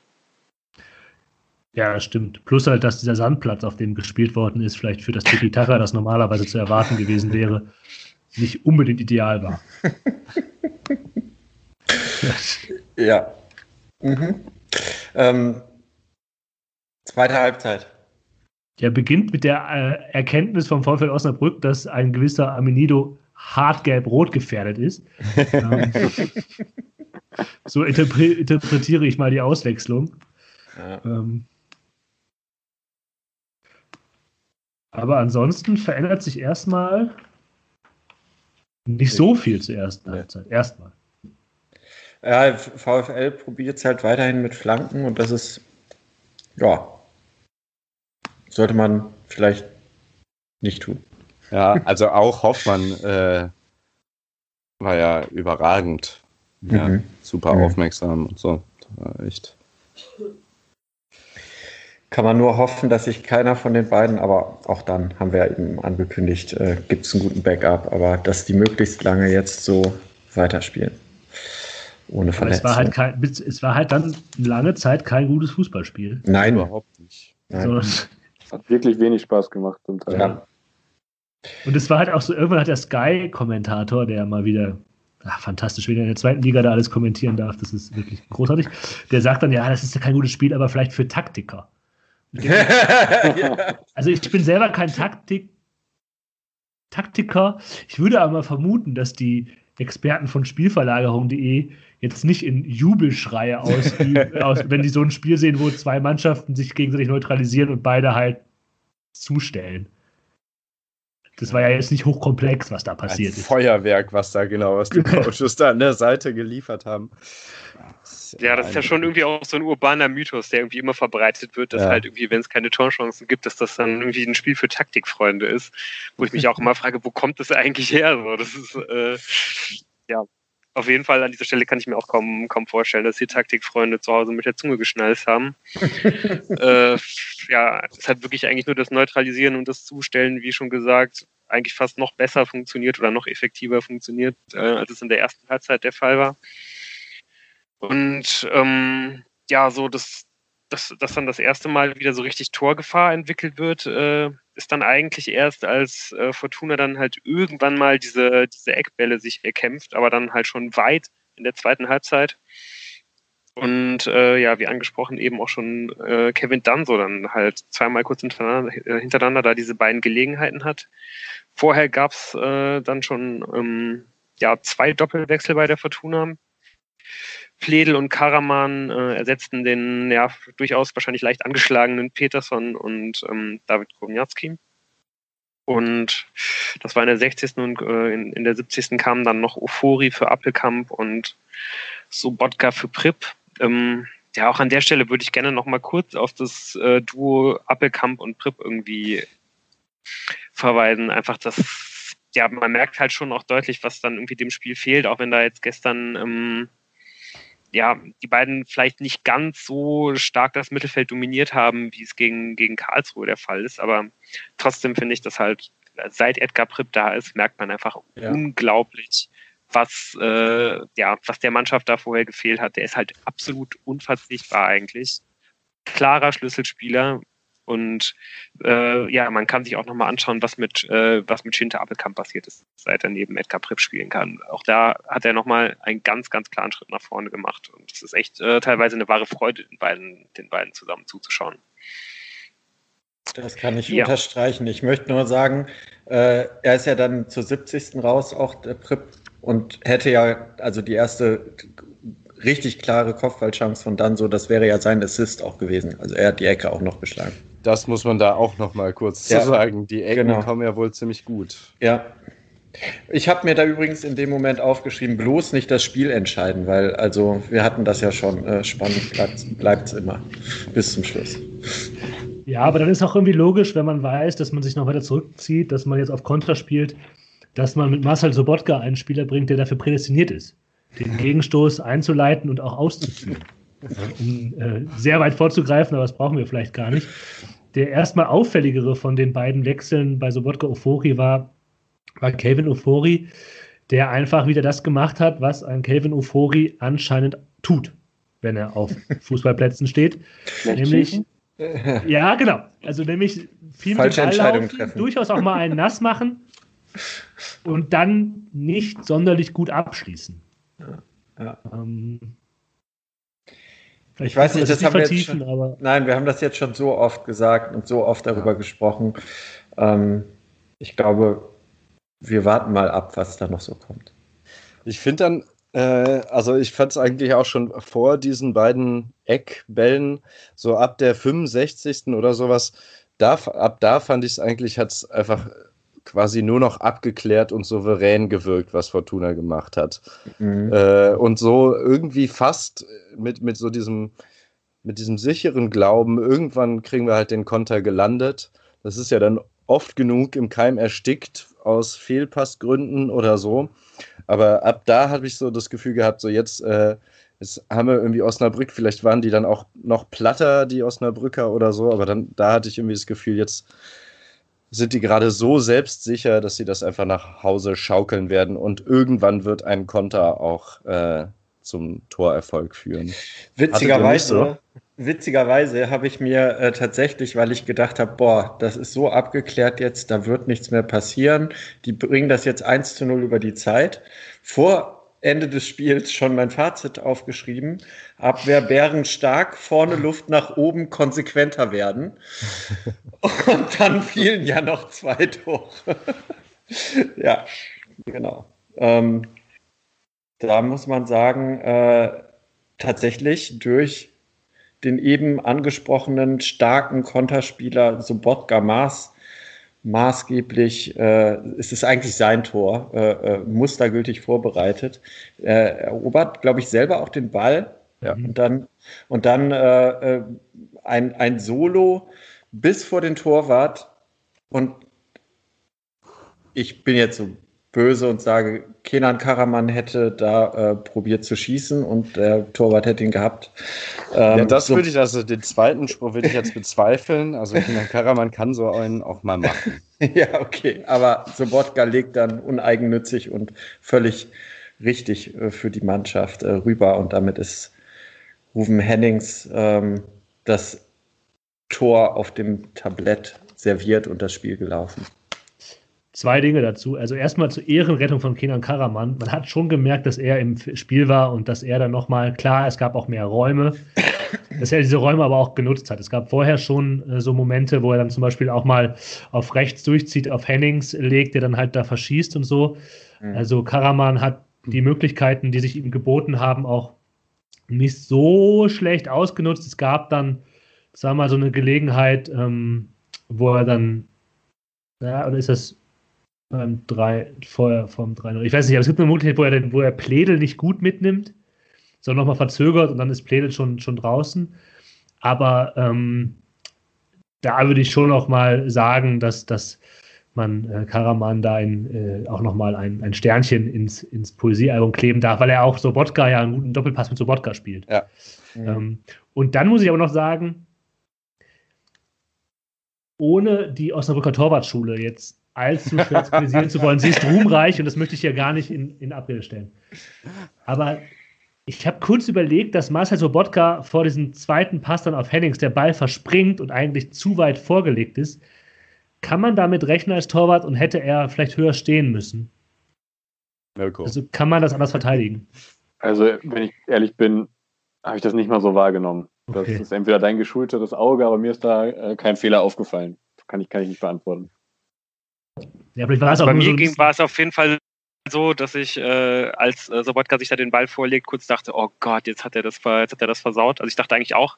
Ja, stimmt. Plus halt, dass dieser Sandplatz, auf dem gespielt worden ist, vielleicht für das Tiki-Taka, das normalerweise zu erwarten gewesen wäre, nicht unbedingt ideal war. Ja. Mhm. Ähm, zweite Halbzeit. Ja, beginnt mit der äh, Erkenntnis vom VfL Osnabrück, dass ein gewisser Amenido hart gelb-rot gefährdet ist. ähm, so interpre interpretiere ich mal die Auswechslung. Ja. Ähm, aber ansonsten verändert sich erstmal nicht so viel zur ersten Nee. Halbzeit. Erstmal. Ja, VfL probiert es halt weiterhin mit Flanken und das ist, ja, sollte man vielleicht nicht tun. Ja, also auch Hoffmann äh, war ja überragend. Ja, Mhm. super Mhm. aufmerksam und so. Das war echt. Kann man nur hoffen, dass sich keiner von den beiden, aber auch dann haben wir eben angekündigt, äh, gibt es einen guten Backup, aber dass die möglichst lange jetzt so weiterspielen. Ohne Aber es Verletzung. war, halt kein, es war halt dann lange Zeit kein gutes Fußballspiel. Nein, Überhaupt nicht. nein. Sondern, Hat wirklich wenig Spaß gemacht zum Teil. Ja. und es war halt auch so, irgendwann hat der Sky-Kommentator, der mal wieder, ach, fantastisch, wenn er in der zweiten Liga da alles kommentieren darf, das ist wirklich großartig, der sagt dann, ja, das ist ja kein gutes Spiel, aber vielleicht für Taktiker. Also ich bin selber kein Taktik Taktiker. Ich würde aber vermuten, dass die Experten von Spielverlagerung.de jetzt nicht in Jubelschreie aus, wenn die so ein Spiel sehen, wo zwei Mannschaften sich gegenseitig neutralisieren und beide halt zustellen. Das war ja jetzt nicht hochkomplex, was da passiert Ein ist. Feuerwerk, was da genau, was die Coaches da an der Seite geliefert haben. Ja, das ist ja schon irgendwie auch so ein urbaner Mythos, der irgendwie immer verbreitet wird, dass Ja. halt irgendwie, wenn es keine Torchancen gibt, dass das dann irgendwie ein Spiel für Taktikfreunde ist. Wo ich mich auch immer frage, wo kommt das eigentlich her? So, das ist, äh, ja, auf jeden Fall an dieser Stelle kann ich mir auch kaum, kaum vorstellen, dass die Taktikfreunde zu Hause mit der Zunge geschnalzt haben. äh, ja, es hat wirklich eigentlich nur das Neutralisieren und das Zustellen, wie schon gesagt, eigentlich fast noch besser funktioniert oder noch effektiver funktioniert, äh, als es in der ersten Halbzeit der Fall war. Und ähm, ja, so dass, dass, dass dann das erste Mal wieder so richtig Torgefahr entwickelt wird, äh, ist dann eigentlich erst, als äh, Fortuna dann halt irgendwann mal diese, diese Eckbälle sich erkämpft, aber dann halt schon weit in der zweiten Halbzeit. Und äh, ja, wie angesprochen, eben auch schon äh, Kevin Danso dann halt zweimal kurz hintereinander, äh, hintereinander da diese beiden Gelegenheiten hat. Vorher gab es äh, dann schon ähm, ja zwei Doppelwechsel bei der Fortuna. Pledel und Karaman äh, ersetzten den ja durchaus wahrscheinlich leicht angeschlagenen Peterson und ähm, David Kowniatski. Und das war in der 60. und äh, in, in, der 70. kamen dann noch Ofori für Appelkamp und Sobotka für Prip. Ähm, ja, auch an der Stelle würde ich gerne noch mal kurz auf das äh, Duo Appelkamp und Prip irgendwie verweisen. Einfach das, ja, man merkt halt schon auch deutlich, was dann irgendwie dem Spiel fehlt, auch wenn da jetzt gestern ähm, ja, die beiden vielleicht nicht ganz so stark das Mittelfeld dominiert haben, wie es gegen, gegen Karlsruhe der Fall ist. Aber trotzdem finde ich, dass halt seit Edgar Pripp da ist, merkt man einfach ja. unglaublich, was, äh, ja, was der Mannschaft da vorher gefehlt hat. Der ist halt absolut unverzichtbar eigentlich. Klarer Schlüsselspieler, und äh, ja, man kann sich auch nochmal anschauen, was mit, äh, was mit Schinter Appelkamp passiert ist, seit er neben Edgar Pripp spielen kann. Auch da hat er nochmal einen ganz, ganz klaren Schritt nach vorne gemacht. Und es ist echt äh, teilweise eine wahre Freude, den beiden, den beiden zusammen zuzuschauen. Das kann ich ja. unterstreichen. Ich möchte nur sagen, äh, er ist ja dann zur 70. raus, auch der Pripp, und hätte ja also die erste richtig klare Kopfballchance von dann so, das wäre ja sein Assist auch gewesen. Also er hat die Ecke auch noch beschlagen. Das muss man da auch noch mal kurz ja, zu sagen. Die Ecken genau. kommen ja wohl ziemlich gut. Ja. Ich habe mir da übrigens in dem Moment aufgeschrieben, bloß nicht das Spiel entscheiden, weil also wir hatten das ja schon, äh, spannend bleibt es immer bis zum Schluss. Ja, aber dann ist auch irgendwie logisch, wenn man weiß, dass man sich noch weiter zurückzieht, dass man jetzt auf Konter spielt, dass man mit Marcel Sobotka einen Spieler bringt, der dafür prädestiniert ist den Gegenstoß einzuleiten und auch auszuführen. Um äh, sehr weit vorzugreifen, aber das brauchen wir vielleicht gar nicht. Der erstmal auffälligere von den beiden Wechseln bei Sobotka Ofori war, war Kevin Ofori, der einfach wieder das gemacht hat, was ein Kevin Ofori anscheinend tut, wenn er auf Fußballplätzen steht. nämlich, ja, genau. Also nämlich viel Falsche Entscheidung treffen. durchaus auch mal einen nass machen und dann nicht sonderlich gut abschließen. Ja. Ähm, ich weiß nicht, das, haben wir jetzt schon, aber Nein, wir haben das jetzt schon so oft gesagt und so oft darüber ja. gesprochen. Ähm, ich glaube, wir warten mal ab, was da noch so kommt. Ich finde dann, äh, also ich fand es eigentlich auch schon vor diesen beiden Eckbällen, so ab der 65. oder sowas, da, ab da fand ich es eigentlich, hat es einfach quasi nur noch abgeklärt und souverän gewirkt, was Fortuna gemacht hat. Mhm. Äh, und so irgendwie fast mit, mit so diesem, mit diesem sicheren Glauben, irgendwann kriegen wir halt den Konter gelandet. Das ist ja dann oft genug im Keim erstickt aus Fehlpassgründen oder so. Aber ab da habe ich so das Gefühl gehabt, so jetzt, äh, jetzt haben wir irgendwie Osnabrück, vielleicht waren die dann auch noch platter, die Osnabrücker oder so, aber dann da hatte ich irgendwie das Gefühl, jetzt sind die gerade so selbstsicher, dass sie das einfach nach Hause schaukeln werden und irgendwann wird ein Konter auch äh, zum Torerfolg führen. Witzigerweise, so? witzigerweise habe ich mir äh, tatsächlich, weil ich gedacht habe, boah, das ist so abgeklärt jetzt, da wird nichts mehr passieren. Die bringen das jetzt 1 zu 0 über die Zeit. Vor Ende des Spiels schon mein Fazit aufgeschrieben. Abwehr Bären stark, vorne Luft nach oben konsequenter werden. Und dann fielen ja noch zwei Tore. ja, genau. Ähm, da muss man sagen, äh, tatsächlich durch den eben angesprochenen starken Konterspieler Sobotka Maas maßgeblich, äh, es ist eigentlich sein Tor, äh, äh, mustergültig vorbereitet. Er erobert, glaube ich, selber auch den Ball. Ja. Und dann, und dann äh, äh, ein, ein Solo bis vor den Torwart. Und ich bin jetzt so böse und sage, Kenan Karaman hätte da äh, probiert zu schießen und der Torwart hätte ihn gehabt. Ähm, ja, das so würde ich, also den zweiten Spruch würde ich jetzt bezweifeln. Also Kenan Karaman kann so einen auch mal machen. ja, okay, aber Sobotka legt dann uneigennützig und völlig richtig äh, für die Mannschaft äh, rüber und damit ist Ruven Hennings ähm, das Tor auf dem Tablett serviert und das Spiel gelaufen. Zwei Dinge dazu. Also erstmal zur Ehrenrettung von Kenan Karaman. Man hat schon gemerkt, dass er im Spiel war und dass er dann nochmal, klar, es gab auch mehr Räume, dass er diese Räume aber auch genutzt hat. Es gab vorher schon äh, so Momente, wo er dann zum Beispiel auch mal auf rechts durchzieht, auf Hennings legt, der dann halt da verschießt und so. Mhm. Also Karaman hat die Möglichkeiten, die sich ihm geboten haben, auch nicht so schlecht ausgenutzt. Es gab dann, sagen wir mal, so eine Gelegenheit, ähm, wo er dann, ja, oder ist das beim 3, vorher vom 3 Ich weiß nicht, aber es gibt eine Möglichkeit, wo er, wo er Pledel nicht gut mitnimmt, sondern nochmal verzögert und dann ist Pledel schon, schon draußen. Aber ähm, da würde ich schon noch mal sagen, dass, dass man äh, Karaman da ein, äh, auch nochmal ein, ein Sternchen ins, ins Poesiealbum kleben darf, weil er auch Sobotka ja einen guten Doppelpass mit Sobotka spielt. Ja. Ähm, und dann muss ich aber noch sagen, ohne die Osnabrücker Torwartschule jetzt allzu schwer kritisieren zu wollen, sie ist ruhmreich und das möchte ich ja gar nicht in, in Abrede stellen. Aber ich habe kurz überlegt, dass Marcel Sobotka vor diesem zweiten Pass dann auf Hennings der Ball verspringt und eigentlich zu weit vorgelegt ist. Kann man damit rechnen als Torwart und hätte er vielleicht höher stehen müssen? Mirko. Also kann man das anders verteidigen? Also, wenn ich ehrlich bin, habe ich das nicht mal so wahrgenommen. Okay. Das ist entweder dein geschulteres Auge, aber mir ist da äh, kein Fehler aufgefallen. Kann ich, kann ich nicht beantworten. Ja, vielleicht war es also auch Bei mir so war es auf jeden Fall so, dass ich, äh, als äh, Sobotka sich da den Ball vorlegt, kurz dachte, oh Gott, jetzt hat er das, jetzt hat er das versaut. Also ich dachte eigentlich auch,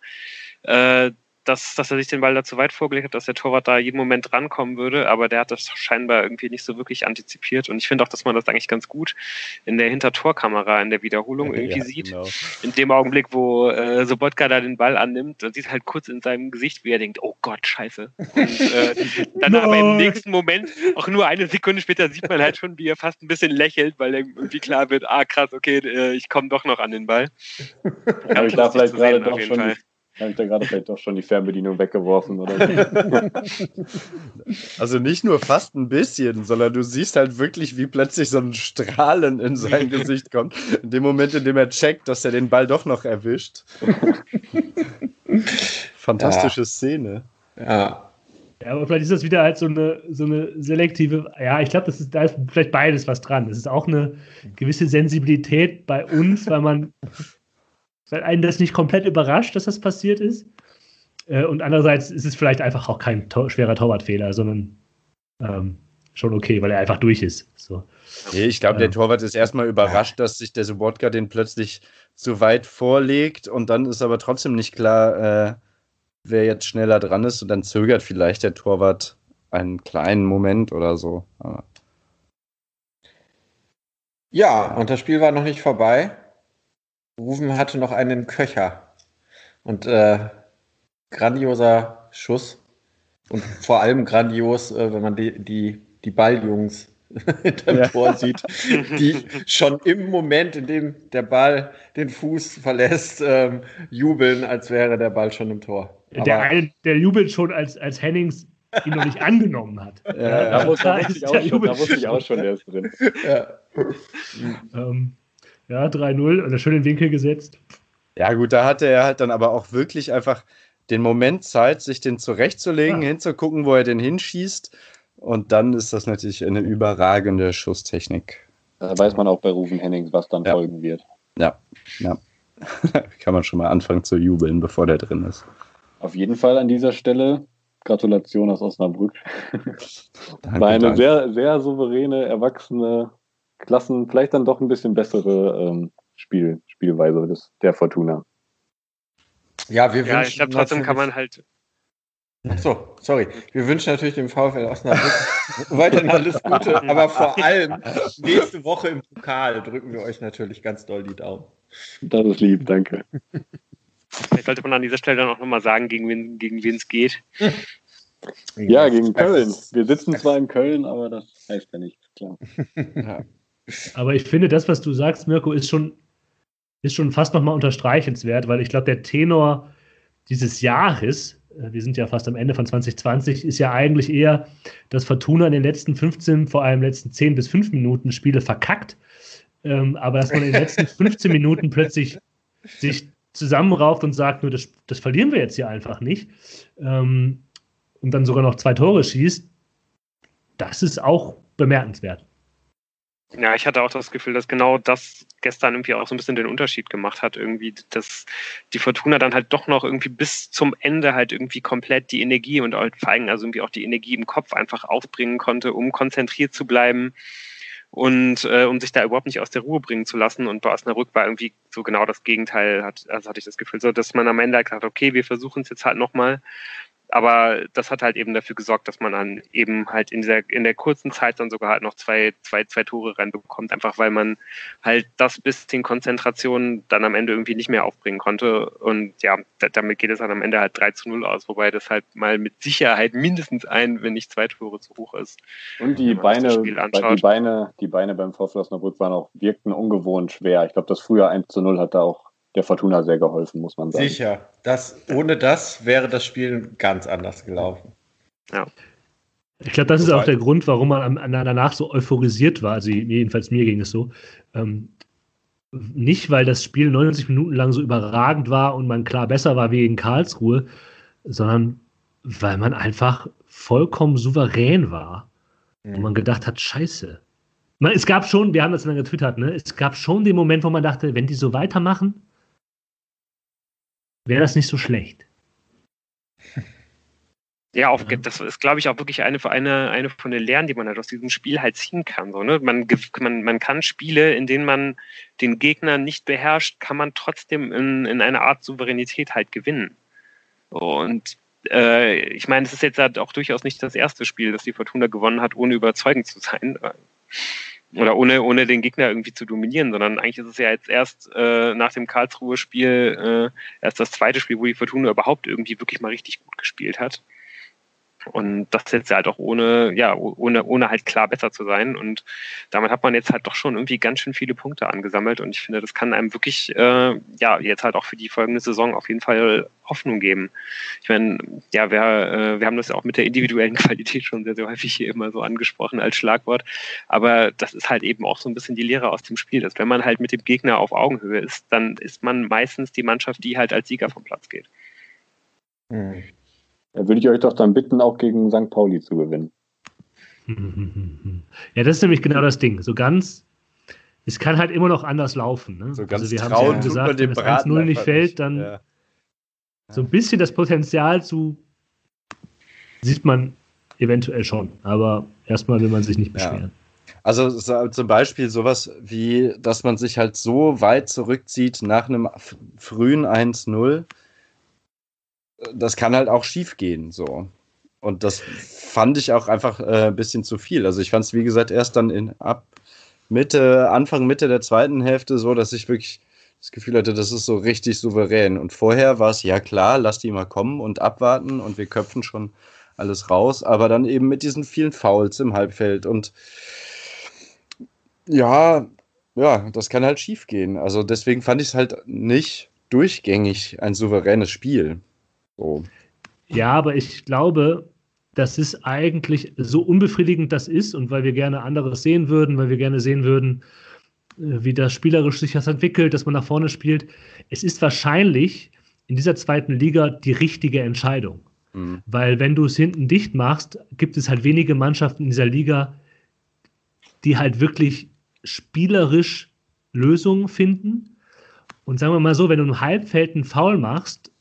äh, dass, dass er sich den Ball da zu weit vorgelegt hat, dass der Torwart da jeden Moment rankommen würde, aber der hat das scheinbar irgendwie nicht so wirklich antizipiert. Und ich finde auch, dass man das eigentlich ganz gut in der Hintertorkamera in der Wiederholung irgendwie ja, sieht. Genau. In dem Augenblick, wo äh, Sobotka da den Ball annimmt, dann sieht halt kurz in seinem Gesicht, wie er denkt, oh Gott, scheiße. Und äh, dann aber im nächsten Moment, auch nur eine Sekunde später, sieht man halt schon, wie er fast ein bisschen lächelt, weil irgendwie klar wird, ah krass, okay, äh, ich komme doch noch an den Ball. Habe ich da vielleicht gerade doch schon Fall habe ich da gerade vielleicht doch schon die Fernbedienung weggeworfen oder so. Also nicht nur fast ein bisschen, sondern du siehst halt wirklich, wie plötzlich so ein Strahlen in sein Gesicht kommt. In dem Moment, in dem er checkt, dass er den Ball doch noch erwischt. Fantastische ja. Szene. Ja. Ja, aber vielleicht ist das wieder halt so eine, so eine selektive, ja, ich glaube, da ist vielleicht beides was dran. Es ist auch eine gewisse Sensibilität bei uns, weil man weil einen das nicht komplett überrascht, dass das passiert ist. Äh, und andererseits ist es vielleicht einfach auch kein to schwerer Torwartfehler, sondern ähm, schon okay, weil er einfach durch ist. So. Nee, ich glaube, der ähm, Torwart ist erstmal überrascht, dass sich der Sobotka den plötzlich zu weit vorlegt und dann ist aber trotzdem nicht klar, äh, wer jetzt schneller dran ist und dann zögert vielleicht der Torwart einen kleinen Moment oder so. Aber ja, und das Spiel war noch nicht vorbei. Rufen hatte noch einen Köcher. Und äh, grandioser Schuss. Und vor allem grandios, äh, wenn man die, die, die Balljungs hinter dem ja. Tor sieht, die schon im Moment, in dem der Ball den Fuß verlässt, ähm, jubeln, als wäre der Ball schon im Tor. Aber der eine, der jubelt schon, als, als Hennings ihn noch nicht angenommen hat. Ja, ja, da, wusste ich, auch schon, da wusste ich auch schon, der ist drin. Ja. ähm, ja, 3-0 und schön den Winkel gesetzt. Ja, gut, da hatte er halt dann aber auch wirklich einfach den Moment Zeit, sich den zurechtzulegen, ja. hinzugucken, wo er den hinschießt. Und dann ist das natürlich eine überragende Schusstechnik. Da weiß man auch bei Rufen Hennings, was dann ja. folgen wird. Ja, ja. Kann man schon mal anfangen zu jubeln, bevor der drin ist. Auf jeden Fall an dieser Stelle Gratulation aus Osnabrück. Danke, War eine danke. sehr, sehr souveräne, erwachsene Klassen vielleicht dann doch ein bisschen bessere ähm, Spiel, Spielweise des, der Fortuna. Ja, wir ja, ich glaube, trotzdem kann man halt. Ach so, sorry. Wir wünschen natürlich dem VfL Osnabrück weiterhin alles Gute, aber vor allem nächste Woche im Pokal drücken wir euch natürlich ganz doll die Daumen. Das ist lieb, danke. Vielleicht sollte man an dieser Stelle dann auch nochmal sagen, gegen wen gegen es geht. Ja, gegen Köln. Wir sitzen zwar in Köln, aber das heißt ja nichts, klar. Ja. Aber ich finde, das, was du sagst, Mirko, ist schon, ist schon fast nochmal unterstreichenswert, weil ich glaube, der Tenor dieses Jahres, äh, wir sind ja fast am Ende von 2020, ist ja eigentlich eher, dass Fortuna in den letzten 15, vor allem letzten 10 bis 5 Minuten Spiele verkackt. Ähm, aber dass man in den letzten 15 Minuten plötzlich sich zusammenrauft und sagt, nur das, das verlieren wir jetzt hier einfach nicht. Ähm, und dann sogar noch zwei Tore schießt, das ist auch bemerkenswert. Ja, ich hatte auch das Gefühl, dass genau das gestern irgendwie auch so ein bisschen den Unterschied gemacht hat. Irgendwie, dass die Fortuna dann halt doch noch irgendwie bis zum Ende halt irgendwie komplett die Energie und vor allem also irgendwie auch die Energie im Kopf einfach aufbringen konnte, um konzentriert zu bleiben und äh, um sich da überhaupt nicht aus der Ruhe bringen zu lassen. Und bei Osnabrück war irgendwie so genau das Gegenteil, hat, also hatte ich das Gefühl, so dass man am Ende halt gesagt hat, okay, wir versuchen es jetzt halt nochmal aber das hat halt eben dafür gesorgt, dass man dann eben halt in dieser in der kurzen Zeit dann sogar halt noch zwei zwei zwei Tore reinbekommt, einfach weil man halt das bisschen Konzentration dann am Ende irgendwie nicht mehr aufbringen konnte und ja, damit geht es dann am Ende halt 3 zu 0 aus, wobei das halt mal mit Sicherheit mindestens ein, wenn nicht zwei Tore zu hoch ist. Und die Beine, die Beine, die Beine beim VfL Osnabrück waren auch wirkten ungewohnt schwer. Ich glaube, das früher 1 zu 0 hat da auch der Fortuna sehr geholfen, muss man sagen. Sicher. Das, ohne das wäre das Spiel ganz anders gelaufen. Ja. Ich glaube, das ist auch der Grund, warum man danach so euphorisiert war. Also jedenfalls mir ging es so. Ähm, nicht, weil das Spiel 90 Minuten lang so überragend war und man klar besser war wie gegen Karlsruhe, sondern weil man einfach vollkommen souverän war. Mhm. Und man gedacht hat, scheiße. Man, es gab schon, wir haben das dann getwittert, ne? es gab schon den Moment, wo man dachte, wenn die so weitermachen, wäre das nicht so schlecht. Ja, auf, das ist, glaube ich, auch wirklich eine, eine, eine von den Lehren, die man halt aus diesem Spiel halt ziehen kann. So, ne? man, man, man kann Spiele, in denen man den Gegner nicht beherrscht, kann man trotzdem in, in einer Art Souveränität halt gewinnen. Und äh, ich meine, es ist jetzt halt auch durchaus nicht das erste Spiel, das die Fortuna gewonnen hat, ohne überzeugend zu sein oder ohne, ohne den Gegner irgendwie zu dominieren, sondern eigentlich ist es ja jetzt erst äh, nach dem Karlsruhe-Spiel äh, erst das zweite Spiel, wo die Fortuna überhaupt irgendwie wirklich mal richtig gut gespielt hat. Und das jetzt halt auch ohne, ja, ohne, ohne halt klar besser zu sein. Und damit hat man jetzt halt doch schon irgendwie ganz schön viele Punkte angesammelt. Und ich finde, das kann einem wirklich, äh, ja, jetzt halt auch für die folgende Saison auf jeden Fall Hoffnung geben. Ich meine, ja, wir, äh, wir haben das ja auch mit der individuellen Qualität schon sehr, sehr häufig hier immer so angesprochen als Schlagwort. Aber das ist halt eben auch so ein bisschen die Lehre aus dem Spiel, dass wenn man halt mit dem Gegner auf Augenhöhe ist, dann ist man meistens die Mannschaft, die halt als Sieger vom Platz geht. Mhm. Da würde ich euch doch dann bitten, auch gegen St. Pauli zu gewinnen. Ja, das ist nämlich genau das Ding. So ganz, es kann halt immer noch anders laufen. Ne? So ganz also wir haben ja gesagt, wenn das 1-0 nicht fällt, dann ja. so ein bisschen das Potenzial zu sieht man eventuell schon. Aber erstmal will man sich nicht beschweren. Ja. Also so, zum Beispiel sowas wie, dass man sich halt so weit zurückzieht nach einem frühen 1-0 das kann halt auch schief gehen, so. Und das fand ich auch einfach äh, ein bisschen zu viel. Also ich fand es, wie gesagt, erst dann in ab Mitte, Anfang, Mitte der zweiten Hälfte so, dass ich wirklich das Gefühl hatte, das ist so richtig souverän. Und vorher war es, ja klar, lass die mal kommen und abwarten und wir köpfen schon alles raus, aber dann eben mit diesen vielen Fouls im Halbfeld und ja, ja, das kann halt schief gehen. Also deswegen fand ich es halt nicht durchgängig ein souveränes Spiel. So. Ja, aber ich glaube, das ist eigentlich so unbefriedigend das ist und weil wir gerne anderes sehen würden, weil wir gerne sehen würden, äh, wie das spielerisch sich das entwickelt, dass man nach vorne spielt. Es ist wahrscheinlich in dieser zweiten Liga die richtige Entscheidung. Mhm. Weil wenn du es hinten dicht machst, gibt es halt wenige Mannschaften in dieser Liga, die halt wirklich spielerisch Lösungen finden. Und sagen wir mal so, wenn du im Halbfeld einen Foul machst,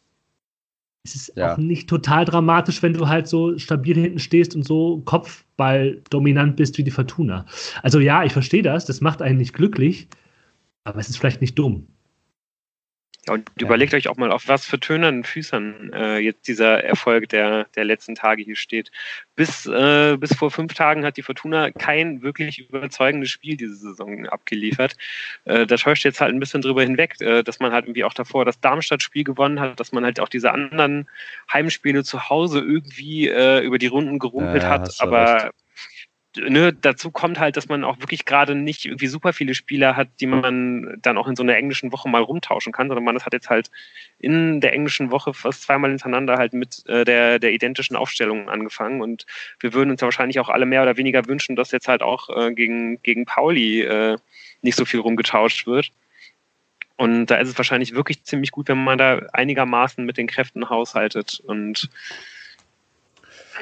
es ist ja. auch nicht total dramatisch, wenn du halt so stabil hinten stehst und so Kopfball dominant bist wie die Fortuna. Also ja, ich verstehe das, das macht einen nicht glücklich, aber es ist vielleicht nicht dumm. Ja, und ja. überlegt euch auch mal, auf was für tönernen Füßern äh, jetzt dieser Erfolg der, der letzten Tage hier steht. Bis, äh, bis vor fünf Tagen hat die Fortuna kein wirklich überzeugendes Spiel diese Saison abgeliefert. Äh, da täuscht jetzt halt ein bisschen drüber hinweg, äh, dass man halt irgendwie auch davor das Darmstadt-Spiel gewonnen hat, dass man halt auch diese anderen Heimspiele zu Hause irgendwie äh, über die Runden gerumpelt ja, hat. Aber recht ne, dazu kommt halt, dass man auch wirklich gerade nicht irgendwie super viele Spieler hat, die man dann auch in so einer englischen Woche mal rumtauschen kann, sondern man hat jetzt halt in der englischen Woche fast zweimal hintereinander halt mit äh, der, der identischen Aufstellung angefangen. Und wir würden uns ja wahrscheinlich auch alle mehr oder weniger wünschen, dass jetzt halt auch äh, gegen, gegen Pauli äh, nicht so viel rumgetauscht wird. Und da ist es wahrscheinlich wirklich ziemlich gut, wenn man da einigermaßen mit den Kräften haushaltet. Und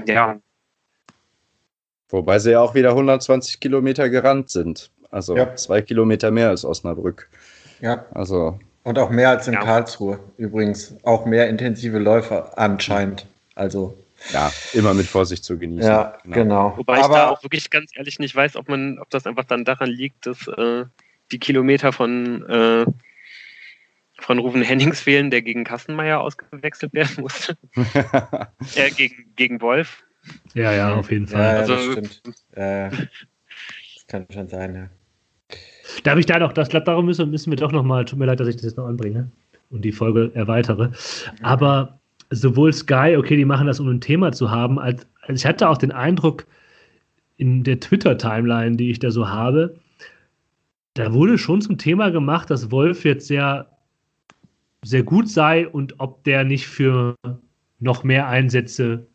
ja, Wobei sie ja auch wieder 120 Kilometer gerannt sind. Also ja. zwei Kilometer mehr als Osnabrück. Ja. Also. Und auch mehr als in ja. Karlsruhe. Übrigens auch mehr intensive Läufer anscheinend. Also. Ja, immer mit Vorsicht zu genießen. Ja, genau. genau. Wobei Aber ich da auch wirklich ganz ehrlich nicht weiß, ob man, ob das einfach dann daran liegt, dass äh, die Kilometer von äh, von Rufen Hennings fehlen, der gegen Kassenmeier ausgewechselt werden musste. äh, gegen, gegen Wolf. Ja, ja, auf jeden Fall. Ja, also, das stimmt. Äh, das kann schon sein, ja. Darf ich da noch, das, darum müssen, müssen wir doch nochmal, tut mir leid, dass ich das jetzt noch anbringe und die Folge erweitere. Aber sowohl Sky, okay, die machen das, um ein Thema zu haben, als, als ich hatte auch den Eindruck, in der Twitter-Timeline, die ich da so habe, da wurde schon zum Thema gemacht, dass Wolf jetzt sehr sehr gut sei und ob der nicht für noch mehr Einsätze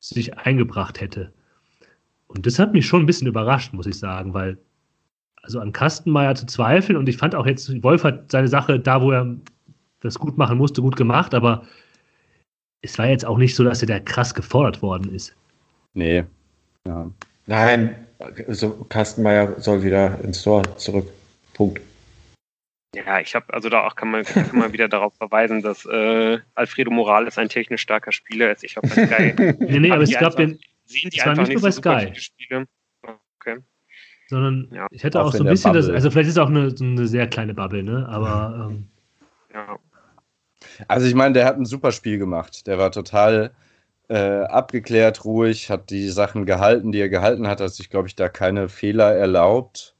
sich eingebracht hätte. Und das hat mich schon ein bisschen überrascht, muss ich sagen, weil also an Kastenmeier zu zweifeln und ich fand auch jetzt, Wolf hat seine Sache da, wo er das gut machen musste, gut gemacht, aber es war jetzt auch nicht so, dass er da krass gefordert worden ist. Nee. Ja. Nein, also Kastenmeier soll wieder ins Tor zurück. Punkt. Ja, ich habe, also da auch kann man, kann man wieder darauf verweisen, dass äh, Alfredo Morales ein technisch starker Spieler ist. Ich glaube, bei Sky. nee, nee, aber es gab den. Sehen die einfach nicht, nicht so bei Sky. Spiele. Okay. Sondern ja. ich hätte auch, auch so ein bisschen das, also vielleicht ist es auch eine, so eine sehr kleine Bubble, ne? Aber. Ähm, ja. Also ich meine, der hat ein super Spiel gemacht. Der war total äh, abgeklärt, ruhig, hat die Sachen gehalten, die er gehalten hat, hat sich, glaube ich, da keine Fehler erlaubt.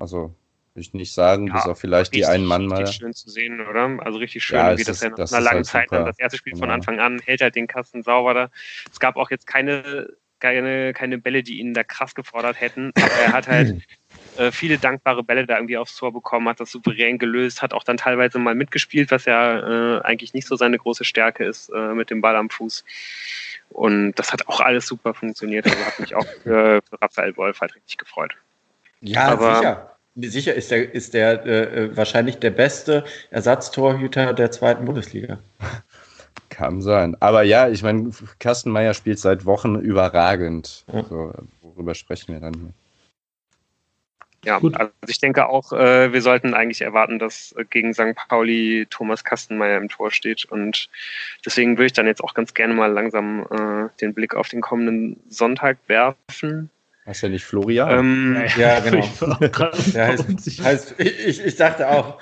Also ich nicht sagen, ja, bis auf vielleicht die einen Mann mal. schön zu sehen, oder? Also richtig schön, ja, wie das ja nach einer langen halt Zeit dann das erste Spiel genau. von Anfang an hält halt den Kasten sauber da. Es gab auch jetzt keine, keine, keine Bälle, die ihn da krass gefordert hätten, aber er hat halt äh, viele dankbare Bälle da irgendwie aufs Tor bekommen, hat das souverän gelöst, hat auch dann teilweise mal mitgespielt, was ja äh, eigentlich nicht so seine große Stärke ist äh, mit dem Ball am Fuß. Und das hat auch alles super funktioniert. Also hat mich auch für, für Raphael Wolf halt richtig gefreut. Ja, aber, sicher. Sicher ist der, ist der äh, äh, wahrscheinlich der beste Ersatztorhüter der zweiten Bundesliga. Kann sein. Aber ja, ich meine, Kastenmeier spielt seit Wochen überragend. Ja. So, worüber sprechen wir dann hier? Ja, Gut. also ich denke auch, äh, wir sollten eigentlich erwarten, dass äh, gegen St. Pauli Thomas Kastenmeier im Tor steht. Und deswegen würde ich dann jetzt auch ganz gerne mal langsam äh, den Blick auf den kommenden Sonntag werfen. Ja nicht Florian? Ähm, ja, genau. der heißt, heißt, ich, ich dachte auch,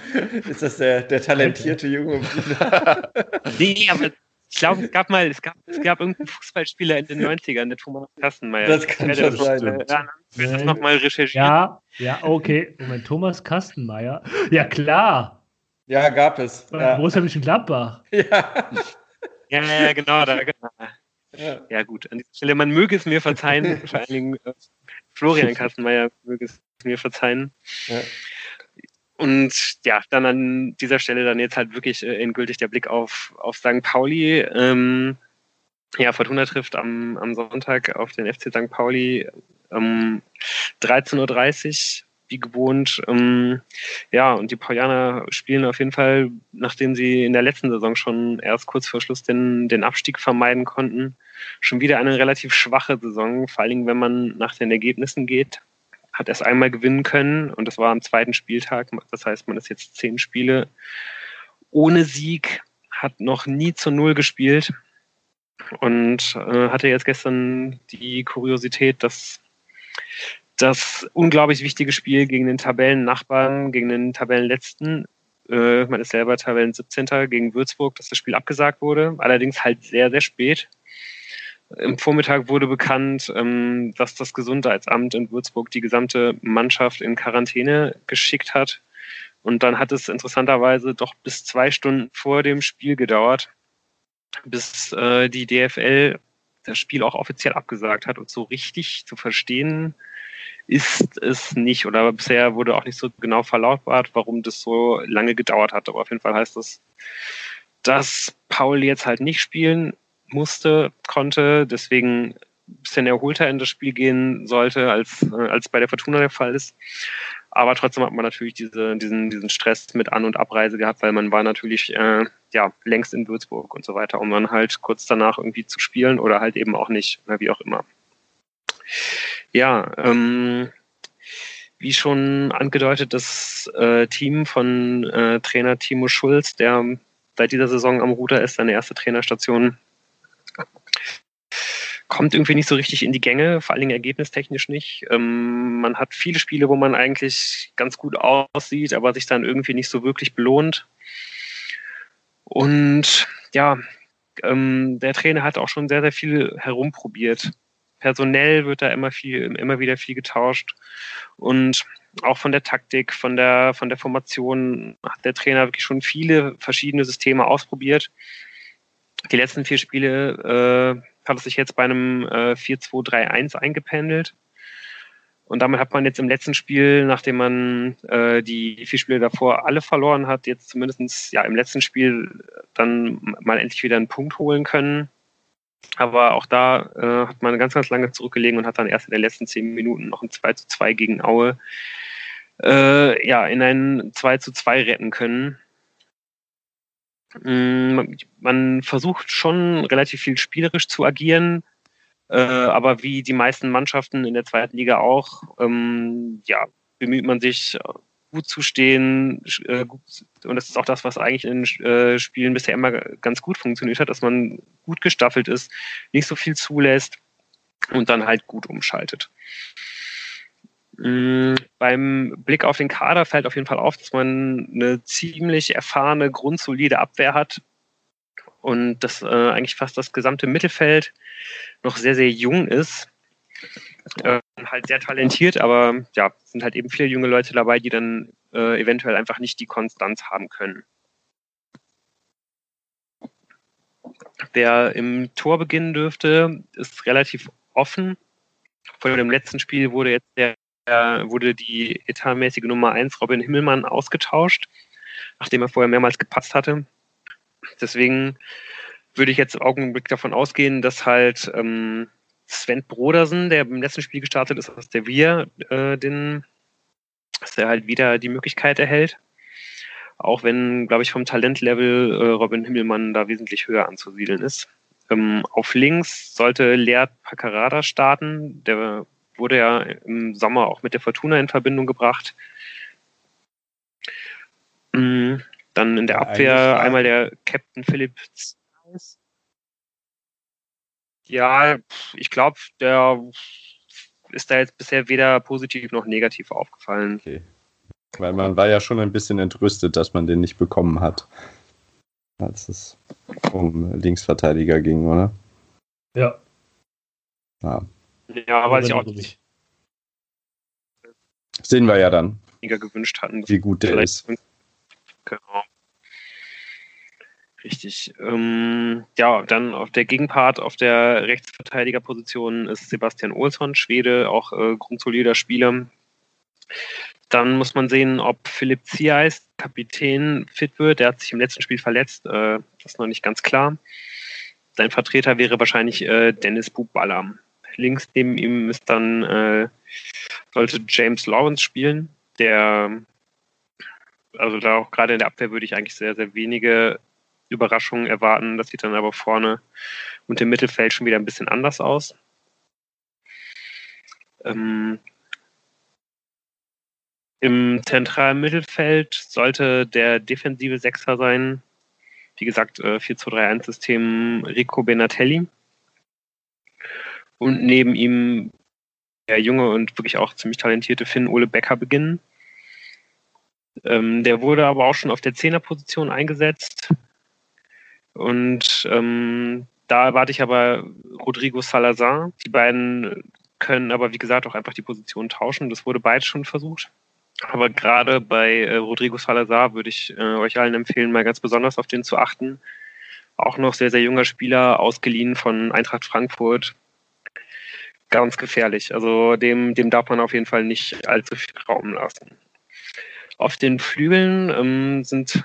ist das der, der talentierte Junge? nee, aber ich glaube, es gab mal, es gab, es gab irgendeinen Fußballspieler in den 90ern, der Thomas Kastenmeier. Das kann schon das sein. Äh, ja, wir das nochmal recherchieren. Ja, ja, okay. Moment, Thomas Kastenmeier. Ja, klar. Ja, gab es. Ja. Wo ist er mit Gladbach? Ja. ja, ja, genau. Da, genau. Ja. ja. gut, an dieser Stelle, man möge es mir verzeihen, vor allen Dingen äh, Florian Kassenmeier möge es mir verzeihen. Ja. Und ja, dann an dieser Stelle dann jetzt halt wirklich äh, endgültig der Blick auf, auf St. Pauli. Ähm, ja, Fortuna trifft am, am Sonntag auf den FC St. Pauli um 13.30 Uhr wie gewohnt. Ähm, ja, und die Paulianer spielen auf jeden Fall, nachdem sie in der letzten Saison schon erst kurz vor Schluss den, den Abstieg vermeiden konnten, schon wieder eine relativ schwache Saison, vor allen Dingen, wenn man nach den Ergebnissen geht. Hat erst einmal gewinnen können und das war am zweiten Spieltag. Das heißt, man ist jetzt zehn Spiele ohne Sieg, hat noch nie zu Null gespielt und äh, hatte jetzt gestern die Kuriosität, dass das unglaublich wichtige Spiel gegen den Tabellennachbarn, gegen den Tabellenletzten. Äh, man ist selber Tabellen 17. gegen Würzburg, dass das Spiel abgesagt wurde. Allerdings halt sehr, sehr spät. Im Vormittag wurde bekannt, ähm, dass das Gesundheitsamt in Würzburg die gesamte Mannschaft in Quarantäne geschickt hat. Und dann hat es interessanterweise doch bis zwei Stunden vor dem Spiel gedauert, bis äh, die DFL das Spiel auch offiziell abgesagt hat und so richtig zu verstehen ist es nicht oder bisher wurde auch nicht so genau verlautbart, warum das so lange gedauert hat. Aber auf jeden Fall heißt das, dass Paul jetzt halt nicht spielen musste, konnte, deswegen ein bisschen erholter in das Spiel gehen sollte, als, äh, als bei der Fortuna der Fall ist. Aber trotzdem hat man natürlich diese, diesen, diesen Stress mit An- und Abreise gehabt, weil man war natürlich äh, ja, längst in Würzburg und so weiter, um dann halt kurz danach irgendwie zu spielen oder halt eben auch nicht, wie auch immer. Ja, ähm, wie schon angedeutet, das äh, Team von äh, Trainer Timo Schulz, der seit dieser Saison am Ruder ist, seine erste Trainerstation, kommt irgendwie nicht so richtig in die Gänge, vor allen Dingen ergebnistechnisch nicht. Ähm, man hat viele Spiele, wo man eigentlich ganz gut aussieht, aber sich dann irgendwie nicht so wirklich belohnt. Und ja, ähm, der Trainer hat auch schon sehr, sehr viel herumprobiert. Personell wird da immer viel, immer wieder viel getauscht. Und auch von der Taktik, von der, von der Formation hat der Trainer wirklich schon viele verschiedene Systeme ausprobiert. Die letzten vier Spiele äh, hat es sich jetzt bei einem äh, 4-2-3-1 eingependelt. Und damit hat man jetzt im letzten Spiel, nachdem man äh, die vier Spiele davor alle verloren hat, jetzt zumindest ja im letzten Spiel dann mal endlich wieder einen Punkt holen können. Aber auch da äh, hat man ganz, ganz lange zurückgelegen und hat dann erst in den letzten zehn Minuten noch ein 2 zu 2 gegen Aue äh, ja, in ein 2 zu 2 retten können. Mm, man versucht schon relativ viel spielerisch zu agieren, äh, aber wie die meisten Mannschaften in der zweiten Liga auch, ähm, ja, bemüht man sich gut zu stehen. Äh, und das ist auch das, was eigentlich in äh, Spielen bisher immer ganz gut funktioniert hat, dass man gut gestaffelt ist, nicht so viel zulässt und dann halt gut umschaltet. Mm, beim Blick auf den Kader fällt auf jeden Fall auf, dass man eine ziemlich erfahrene, grundsolide Abwehr hat, und dass äh, eigentlich fast das gesamte Mittelfeld noch sehr, sehr jung ist. Äh, halt sehr talentiert, aber ja, sind halt eben viele junge Leute dabei, die dann äh, eventuell einfach nicht die Konstanz haben können. Wer im Tor beginnen dürfte, ist relativ offen. Vor dem letzten Spiel wurde jetzt der, wurde die etatmäßige Nummer 1 Robin Himmelmann ausgetauscht, nachdem er vorher mehrmals gepasst hatte. Deswegen würde ich jetzt im Augenblick davon ausgehen, dass halt ähm, Sven Brodersen, der im letzten Spiel gestartet ist, dass der wir äh, den, dass er halt wieder die Möglichkeit erhält. Auch wenn, glaube ich, vom Talentlevel äh, Robin Himmelmann da wesentlich höher anzusiedeln ist. Ähm, auf links sollte Leert Paccarada starten. Der wurde ja im Sommer auch mit der Fortuna in Verbindung gebracht. Mhm. Dann in der Abwehr einmal der Captain Philipp Zeiss. Ja, ich glaube, der ist da jetzt bisher weder positiv noch negativ aufgefallen. Okay. Weil man war ja schon ein bisschen entrüstet, dass man den nicht bekommen hat, als es um Linksverteidiger ging, oder? Ja. Ja, ja weiß ich auch nicht. Sehen wir ja dann. gewünscht hatten. Wie gut der ist. Genau. Richtig. Ähm, ja, dann auf der Gegenpart, auf der Rechtsverteidigerposition ist Sebastian Olsson, Schwede, auch äh, grundsolider Spieler. Dann muss man sehen, ob Philipp Zieis, Kapitän, fit wird. Der hat sich im letzten Spiel verletzt. Äh, das ist noch nicht ganz klar. Sein Vertreter wäre wahrscheinlich äh, Dennis Bubballer. Links neben ihm ist dann, äh, sollte James Lawrence spielen, der also da auch gerade in der Abwehr würde ich eigentlich sehr, sehr wenige Überraschungen erwarten. Das sieht dann aber vorne und im Mittelfeld schon wieder ein bisschen anders aus. Ähm, Im zentralen Mittelfeld sollte der defensive Sechser sein. Wie gesagt, äh, 4-2-3-1-System Rico Benatelli. Und neben ihm der junge und wirklich auch ziemlich talentierte Finn Ole Becker beginnen. Ähm, der wurde aber auch schon auf der Zehnerposition eingesetzt. Und ähm, da erwarte ich aber Rodrigo Salazar. Die beiden können aber, wie gesagt, auch einfach die Position tauschen. Das wurde beides schon versucht. Aber gerade bei äh, Rodrigo Salazar würde ich äh, euch allen empfehlen, mal ganz besonders auf den zu achten. Auch noch sehr, sehr junger Spieler, ausgeliehen von Eintracht Frankfurt. Ganz gefährlich. Also dem, dem darf man auf jeden Fall nicht allzu viel Raum lassen. Auf den Flügeln ähm, sind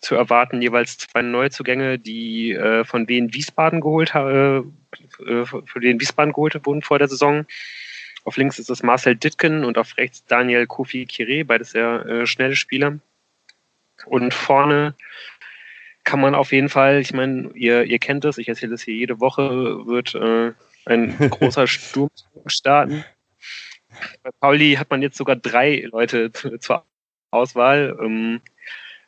zu erwarten jeweils zwei Neuzugänge, die äh, von Wien Wiesbaden geholt haben, äh, für den Wiesbaden geholt wurden vor der Saison. Auf links ist es Marcel Ditken und auf rechts Daniel Kofi Kire, beides sehr äh, schnelle Spieler. Und vorne kann man auf jeden Fall, ich meine, ihr, ihr kennt es, ich erzähle es hier jede Woche, wird äh, ein großer Sturm starten. bei Pauli hat man jetzt sogar drei Leute zur Auswahl. Ähm,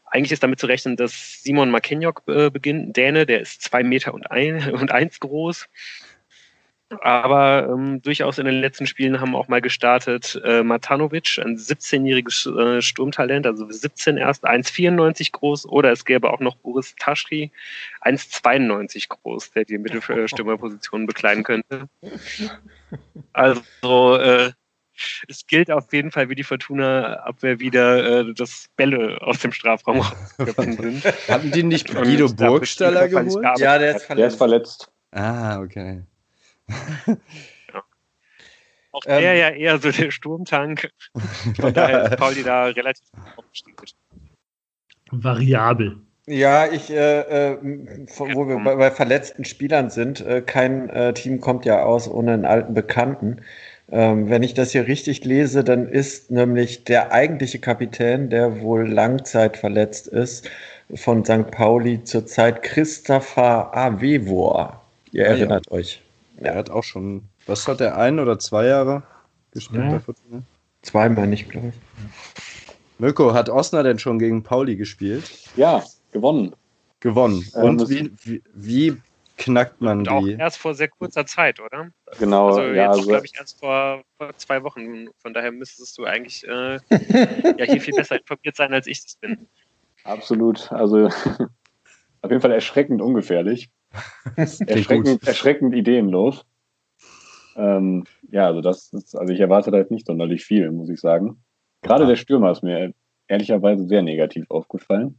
eigentlich ist damit zu rechnen, dass Simon Makenjok äh, beginnt, Däne, der ist zwei Meter und, ein, und eins groß. Aber ähm, durchaus in den letzten Spielen haben auch mal gestartet äh, Matanovic, ein 17-jähriges äh, Sturmtalent, also 17 erst, 1,94 groß. Oder es gäbe auch noch Boris Taschri, 1,92 groß, der die Mittelstürmerposition bekleiden könnte. Also äh, es gilt auf jeden Fall wie die Fortuna-Abwehr wieder, äh, dass Bälle aus dem Strafraum rausgekommen sind. Hatten die nicht Guido Burgstaller geholt? Ja, der ist verletzt. Der ist verletzt. Ah, okay. Auch der Ähm. ja eher so der Sturmtank. Von daher ist Pauli da relativ aufgestiegen. Variabel. Ja, ich, äh, äh, von- wo wir bei, bei verletzten Spielern sind, äh, kein äh, Team kommt ja aus ohne einen alten Bekannten. Ähm, wenn ich das hier richtig lese, dann ist nämlich der eigentliche Kapitän, der wohl Langzeit verletzt ist, von St. Pauli zurzeit Christopher Avevor. Ihr Ah, ja. erinnert euch. Er hat auch schon, was hat er, ein oder zwei Jahre gespielt Ja. Zweimal nicht, glaube ich. Mirko, hat Osner denn schon gegen Pauli gespielt? Ja, gewonnen. Gewonnen. Ähm, Und das- wie, wie, wie knackt man Und auch die? erst vor sehr kurzer Zeit, oder? Genau, Also ja, jetzt, also, glaube ich, erst vor, vor zwei Wochen. Von daher müsstest du eigentlich äh, ja hier viel besser informiert sein, als ich das bin. absolut. Also auf jeden Fall erschreckend ungefährlich. Erschreckend, erschreckend ideenlos. Ähm, ja, also das ist, also ich erwarte halt nicht sonderlich viel, muss ich sagen. Gerade der Stürmer ist mir ehrlicherweise sehr negativ aufgefallen.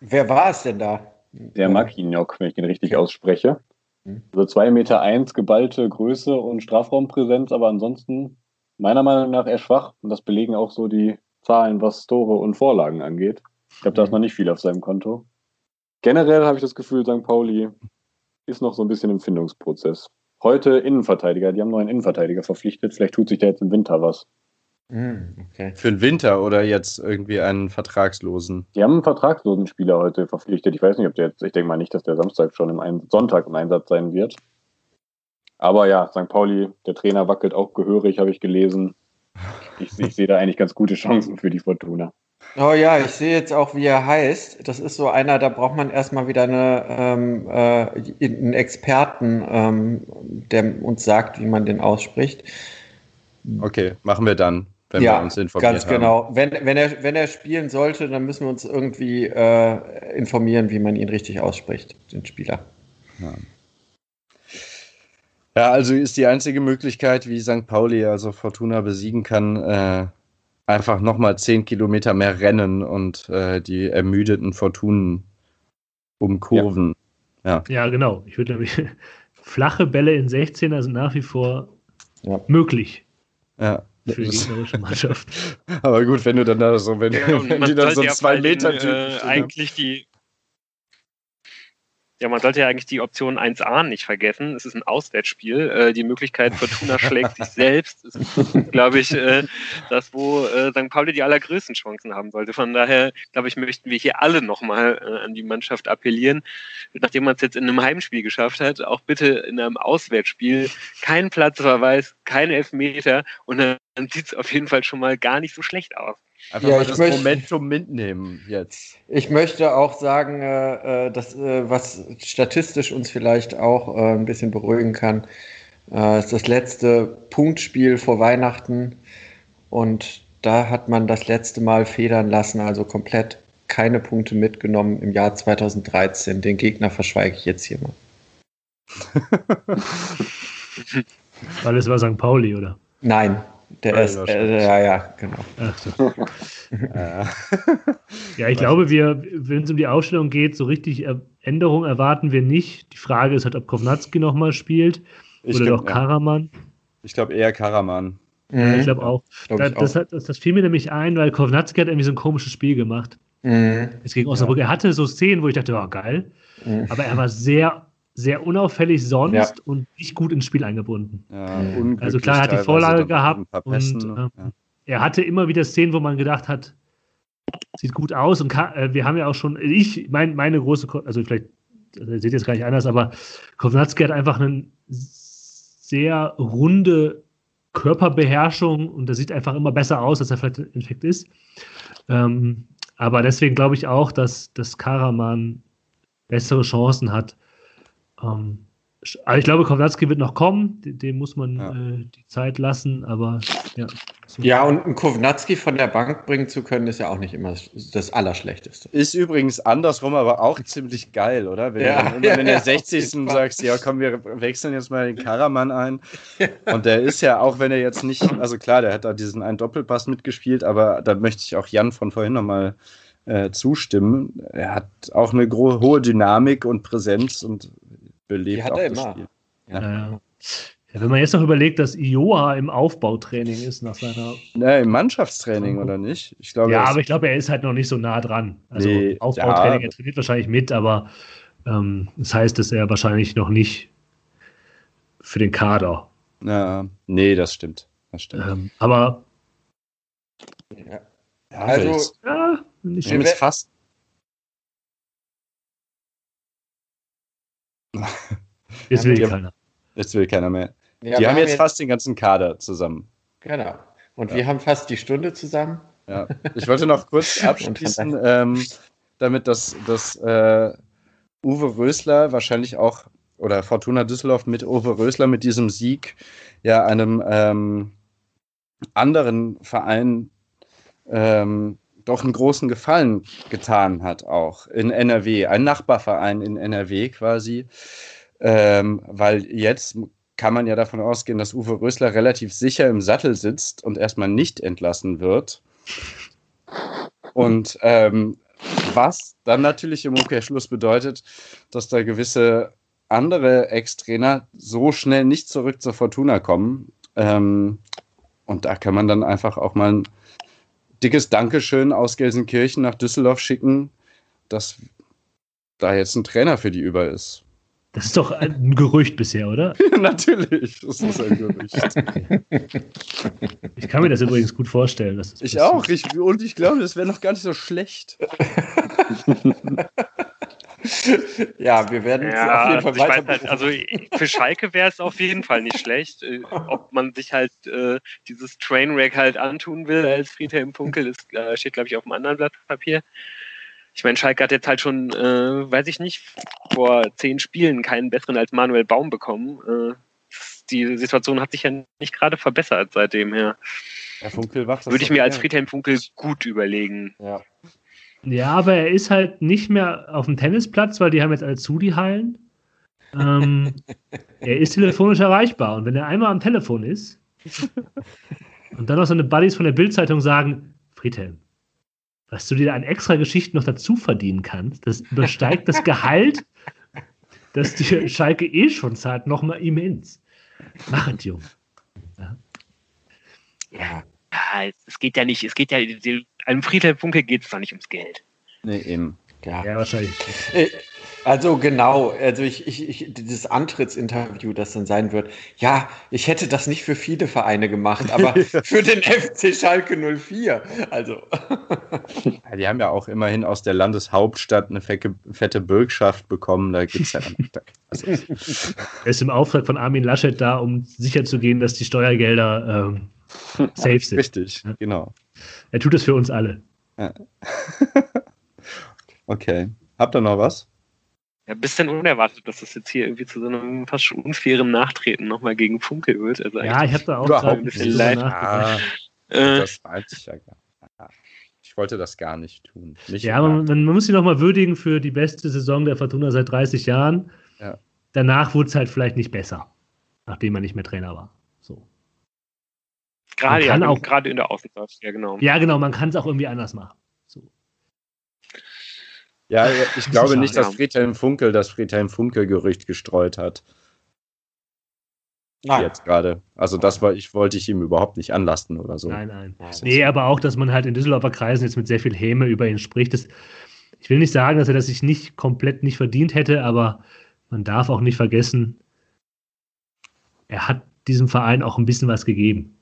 Wer war es denn da? Der Makinok, wenn ich den richtig ausspreche. Mhm. Also zwei Meter eins geballte Größe und Strafraumpräsenz, aber ansonsten meiner Meinung nach eher schwach. Und das belegen auch so die Zahlen, was Tore und Vorlagen angeht. Ich glaube, da ist noch nicht viel auf seinem Konto. Generell habe ich das Gefühl, St. Pauli ist noch so ein bisschen im Findungsprozess. Heute Innenverteidiger, die haben neuen Innenverteidiger verpflichtet. Vielleicht tut sich da jetzt im Winter was. Hm, okay. Für den Winter oder jetzt irgendwie einen Vertragslosen? Die haben einen vertragslosen Spieler heute verpflichtet. Ich weiß nicht, ob der jetzt, ich denke mal nicht, dass der Samstag schon im Ein Sonntag im Einsatz sein wird. Aber ja, St. Pauli, der Trainer wackelt auch gehörig, habe ich gelesen. Ich, ich sehe da eigentlich ganz gute Chancen für die Fortuna. Oh ja, ich sehe jetzt auch, wie er heißt. Das ist so einer, da braucht man erstmal wieder eine, ähm, äh, einen Experten, ähm, der uns sagt, wie man den ausspricht. Okay, machen wir dann, wenn ja, wir uns informiert ganz haben. genau. Wenn, wenn, er, wenn er spielen sollte, dann müssen wir uns irgendwie äh, informieren, wie man ihn richtig ausspricht, den Spieler. Ja, also ist die einzige Möglichkeit, wie St. Pauli also Fortuna besiegen kann, äh, einfach nochmal 10 Kilometer mehr rennen und äh, die ermüdeten Fortunen umkurven. Ja, genau. Ich würde nämlich flache Bälle in 16er sind nach wie vor Ja. möglich Ja. für die gegnerische Mannschaft. Aber gut, wenn du dann da so, wenn, Ja, und wenn die dann so ja zwei Meter Typen äh, eigentlich die ja, man sollte ja eigentlich die Option 1a nicht vergessen. Es ist ein Auswärtsspiel. Äh, die Möglichkeit, Fortuna schlägt sich selbst, ist, glaube ich, äh, das, wo äh, St. Pauli die allergrößten Chancen haben sollte. Von daher, glaube ich, möchten wir hier alle nochmal äh, an die Mannschaft appellieren. Nachdem man es jetzt in einem Heimspiel geschafft hat, auch bitte in einem Auswärtsspiel kein Platzverweis, kein Elfmeter und dann sieht es auf jeden Fall schon mal gar nicht so schlecht aus. Einfach Ja, mal ich das möchte- Momentum mitnehmen jetzt. Ich möchte auch sagen, äh, äh, dass, äh, was statistisch uns vielleicht auch äh, ein bisschen beruhigen kann, äh, ist das letzte Punktspiel vor Weihnachten und da hat man das letzte Mal federn lassen, also komplett keine Punkte mitgenommen im Jahr 2013. Den Gegner verschweige ich jetzt hier mal. Weil es war St. Pauli, oder? Nein, der Nein, ist, äh, ja, ja, genau. So. Ja. Ja, ich glaube, wir, wenn es um die Aufstellung geht, so richtig Er- Änderungen erwarten wir nicht. Die Frage ist halt, ob Kovnatski nochmal spielt Ich oder glaub, doch ja. Karaman. Ich glaube eher Karaman. Mhm. Ich glaube auch. Glaub Da, ich das, auch. das, das fiel mir nämlich ein, weil Kovnatski hat irgendwie so ein komisches Spiel gemacht. Mhm. Jetzt gegen Osnabrück. Er hatte so Szenen, wo ich dachte, oh, geil. Mhm. Aber er war sehr, sehr unauffällig sonst Ja. und nicht gut ins Spiel eingebunden. Ja, Also klar, er hat die Vorlage gehabt und, äh, ja. Er hatte immer wieder Szenen, wo man gedacht hat, sieht gut aus. Und Ka äh, wir haben ja auch schon, ich, mein, meine große, also vielleicht also ihr seht jetzt gar nicht anders, aber Kovnatski hat einfach eine sehr runde Körperbeherrschung und der sieht einfach immer besser aus, als er vielleicht im Endeffekt ist. Ähm, aber deswegen glaube ich auch, dass, dass Karaman bessere Chancen hat. Ähm, also ich glaube, Kowalski wird noch kommen, dem muss man ja. äh, die Zeit lassen, aber ja. Ja, und einen Kovnatski von der Bank bringen zu können, ist ja auch nicht immer das Allerschlechteste. Ist übrigens andersrum, aber auch ziemlich geil, oder? Wenn ja, du immer in der 60. sagst, ja komm, wir wechseln jetzt mal den Karaman ein. Und der ist ja, auch wenn er jetzt nicht, also klar, der hat da diesen einen Doppelpass mitgespielt, aber da möchte ich auch Jan von vorhin nochmal äh, zustimmen. Er hat auch eine hohe Dynamik und Präsenz und belebt Die hat er immer. Ja. Ja. Ja, wenn man jetzt noch überlegt, dass Ioa im Aufbautraining ist nach seiner. Ja, im Mannschaftstraining oder nicht? Ich glaube, ja, aber ich glaube, er ist halt noch nicht so nah dran. Also nee, Aufbautraining, ja. er trainiert wahrscheinlich mit, aber ähm, das heißt, dass er wahrscheinlich noch nicht für den Kader. Ja, nee, das stimmt. Das stimmt. Ähm, aber. Ja. also, ja, nicht jetzt fast. Jetzt will keiner. Jetzt will keiner mehr. Ja, die haben jetzt, jetzt fast den ganzen Kader zusammen. Genau. Und ja. wir haben fast die Stunde zusammen. Ja. Ich wollte noch kurz abschließen, ähm, damit das, das äh, Uwe Rösler wahrscheinlich auch, oder Fortuna Düsseldorf mit Uwe Rösler mit diesem Sieg ja einem ähm, anderen Verein ähm, doch einen großen Gefallen getan hat, auch in NRW, ein Nachbarverein in NRW quasi, ähm, weil jetzt kann man ja davon ausgehen, dass Uwe Rösler relativ sicher im Sattel sitzt und erstmal nicht entlassen wird. Und ähm, was dann natürlich im Umkehrschluss bedeutet, dass da gewisse andere Ex-Trainer so schnell nicht zurück zur Fortuna kommen. Ähm, und da kann man dann einfach auch mal ein dickes Dankeschön aus Gelsenkirchen nach Düsseldorf schicken, dass da jetzt ein Trainer für die über ist. Das ist doch ein Gerücht bisher, oder? Natürlich, das ist ein Gerücht. Ich kann mir das übrigens gut vorstellen. Dass das ich passiert. auch, ich, und ich glaube, das wäre noch gar nicht so schlecht. ja, wir werden ja, auf jeden Fall weiter. Halt, also für Schalke wäre es auf jeden Fall nicht schlecht. Äh, ob man sich halt äh, dieses Trainwreck halt antun will als Friedhelm Funkel, das äh, steht, glaube ich, auf einem anderen Blatt Papier ich meine, Schalke hat jetzt halt schon, äh, weiß ich nicht, vor zehn Spielen keinen besseren als Manuel Baum bekommen. Äh, die Situation hat sich ja nicht gerade verbessert seitdem her. Herr Funkel wacht Würde ich mir als Friedhelm Funkel gut überlegen. Ja. Ja, aber er ist halt nicht mehr auf dem Tennisplatz, weil die haben jetzt alle zu, die Hallen. Ähm, er ist telefonisch erreichbar und wenn er einmal am Telefon ist und dann noch seine Buddies von der Bildzeitung sagen, Friedhelm, was du dir an extra Geschichten noch dazu verdienen kannst, das übersteigt das Gehalt, das die Schalke eh schon zahlt, nochmal immens. Mach es, Junge. Ja. ja. es geht ja nicht, es geht ja, einem Friedhelm Funke geht es doch nicht ums Geld. Nee, eben. Ja, ja wahrscheinlich. Äh, also genau, also ich, ich, ich, dieses Antrittsinterview, das dann sein wird, ja, ich hätte das nicht für viele Vereine gemacht, aber für den FC Schalke 04. Also. Ja, die haben ja auch immerhin aus der Landeshauptstadt eine fette, fette Bürgschaft bekommen. Da gibt es ja dann. Also. Er ist im Auftrag von Armin Laschet da, um sicherzugehen, dass die Steuergelder ähm, safe sind. Richtig, ja. genau. Er tut es für uns alle. Ja. okay. Habt ihr noch was? Ja, ein bisschen unerwartet, dass das jetzt hier irgendwie zu so einem fast schon unfairen Nachtreten nochmal gegen Funke wird. Also ja, ich habe da auch überhaupt ein bisschen leid. Ah, äh, das weiß ich ja gar nicht. Ich wollte das gar nicht tun. Nicht ja, man, man, muss sie nochmal würdigen für die beste Saison der Fortuna seit 30 Jahren. Ja. Danach wurde es halt vielleicht nicht besser, nachdem er nicht mehr Trainer war. So. Gerade, ja, auch, gerade in der Außenseite, ja genau. Ja, genau, man kann es auch irgendwie anders machen. Ja, ich glaube nicht, dass Friedhelm Funkel das Friedhelm Funkel-Gerücht gestreut hat. Nein. Jetzt gerade. Also das war, ich wollte ich ihm überhaupt nicht anlasten oder so. Nein, nein. Nee, aber auch, dass man halt in Düsseldorfer Kreisen jetzt mit sehr viel Häme über ihn spricht. Das, ich will nicht sagen, dass er das sich nicht komplett nicht verdient hätte, aber man darf auch nicht vergessen, er hat diesem Verein auch ein bisschen was gegeben.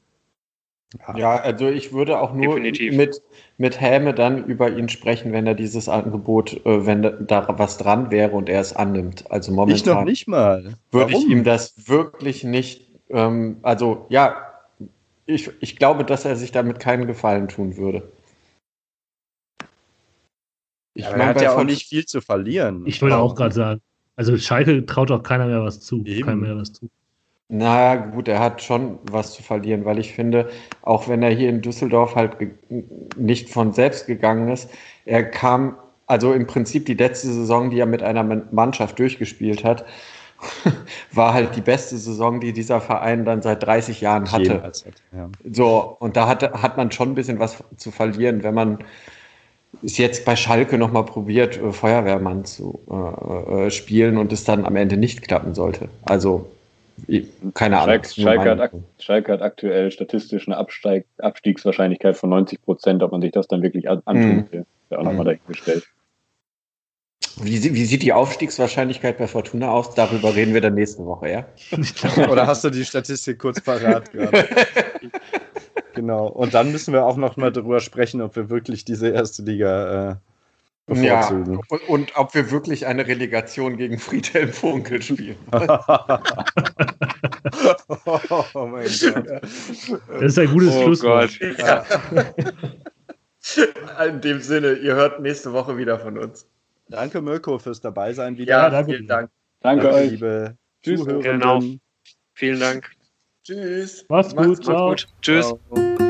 Ja, also ich würde auch nur mit, mit Häme dann über ihn sprechen, wenn er dieses Angebot, äh, wenn da was dran wäre und er es annimmt. Also momentan. Ich noch nicht mal. Würde ich ihm das wirklich nicht, ähm, also ja, ich, ich glaube, dass er sich damit keinen Gefallen tun würde. Ich ja, meine, er hat ja auch nicht viel zu verlieren. Ich wollte auch gerade sagen, also Schalke traut auch keiner mehr was zu. Keiner mehr was zu. Na gut, er hat schon was zu verlieren, weil ich finde, auch wenn er hier in Düsseldorf halt nicht von selbst gegangen ist, er kam, also im Prinzip die letzte Saison, die er mit einer Mannschaft durchgespielt hat, war halt die beste Saison, die dieser Verein dann seit 30 Jahren hatte. Ja. So, und da hat, hat man schon ein bisschen was zu verlieren, wenn man es jetzt bei Schalke nochmal probiert, äh, Feuerwehrmann zu äh, äh, spielen und es dann am Ende nicht klappen sollte. Also keine Ahnung. Schalke, Schalke, hat, Schalke, hat, aktuell statistisch eine Absteig, Abstiegswahrscheinlichkeit von 90 Prozent, ob man sich das dann wirklich antun will. Mhm. auch nochmal dahingestellt. Wie, wie, sieht die Aufstiegswahrscheinlichkeit bei Fortuna aus? Darüber reden wir dann nächste Woche, ja? Oder hast du die Statistik kurz parat gerade? genau. Und dann müssen wir auch noch mal darüber sprechen, ob wir wirklich diese erste Liga äh, bevorzugen. Ja, und, und, ob wir wirklich eine Relegation gegen Friedhelm Funkel spielen. oh mein Gott. Das ist ein gutes oh Schlusswort. Ja. In dem Sinne, ihr hört nächste Woche wieder von uns. Danke, Mirko, fürs Dabeisein wieder. Ja, danke. Vielen Dank. Danke, danke euch. Liebe Tschüss. Genau. Vielen Dank. Tschüss. Mach's gut. Macht's gut. Tschüss. Ciao.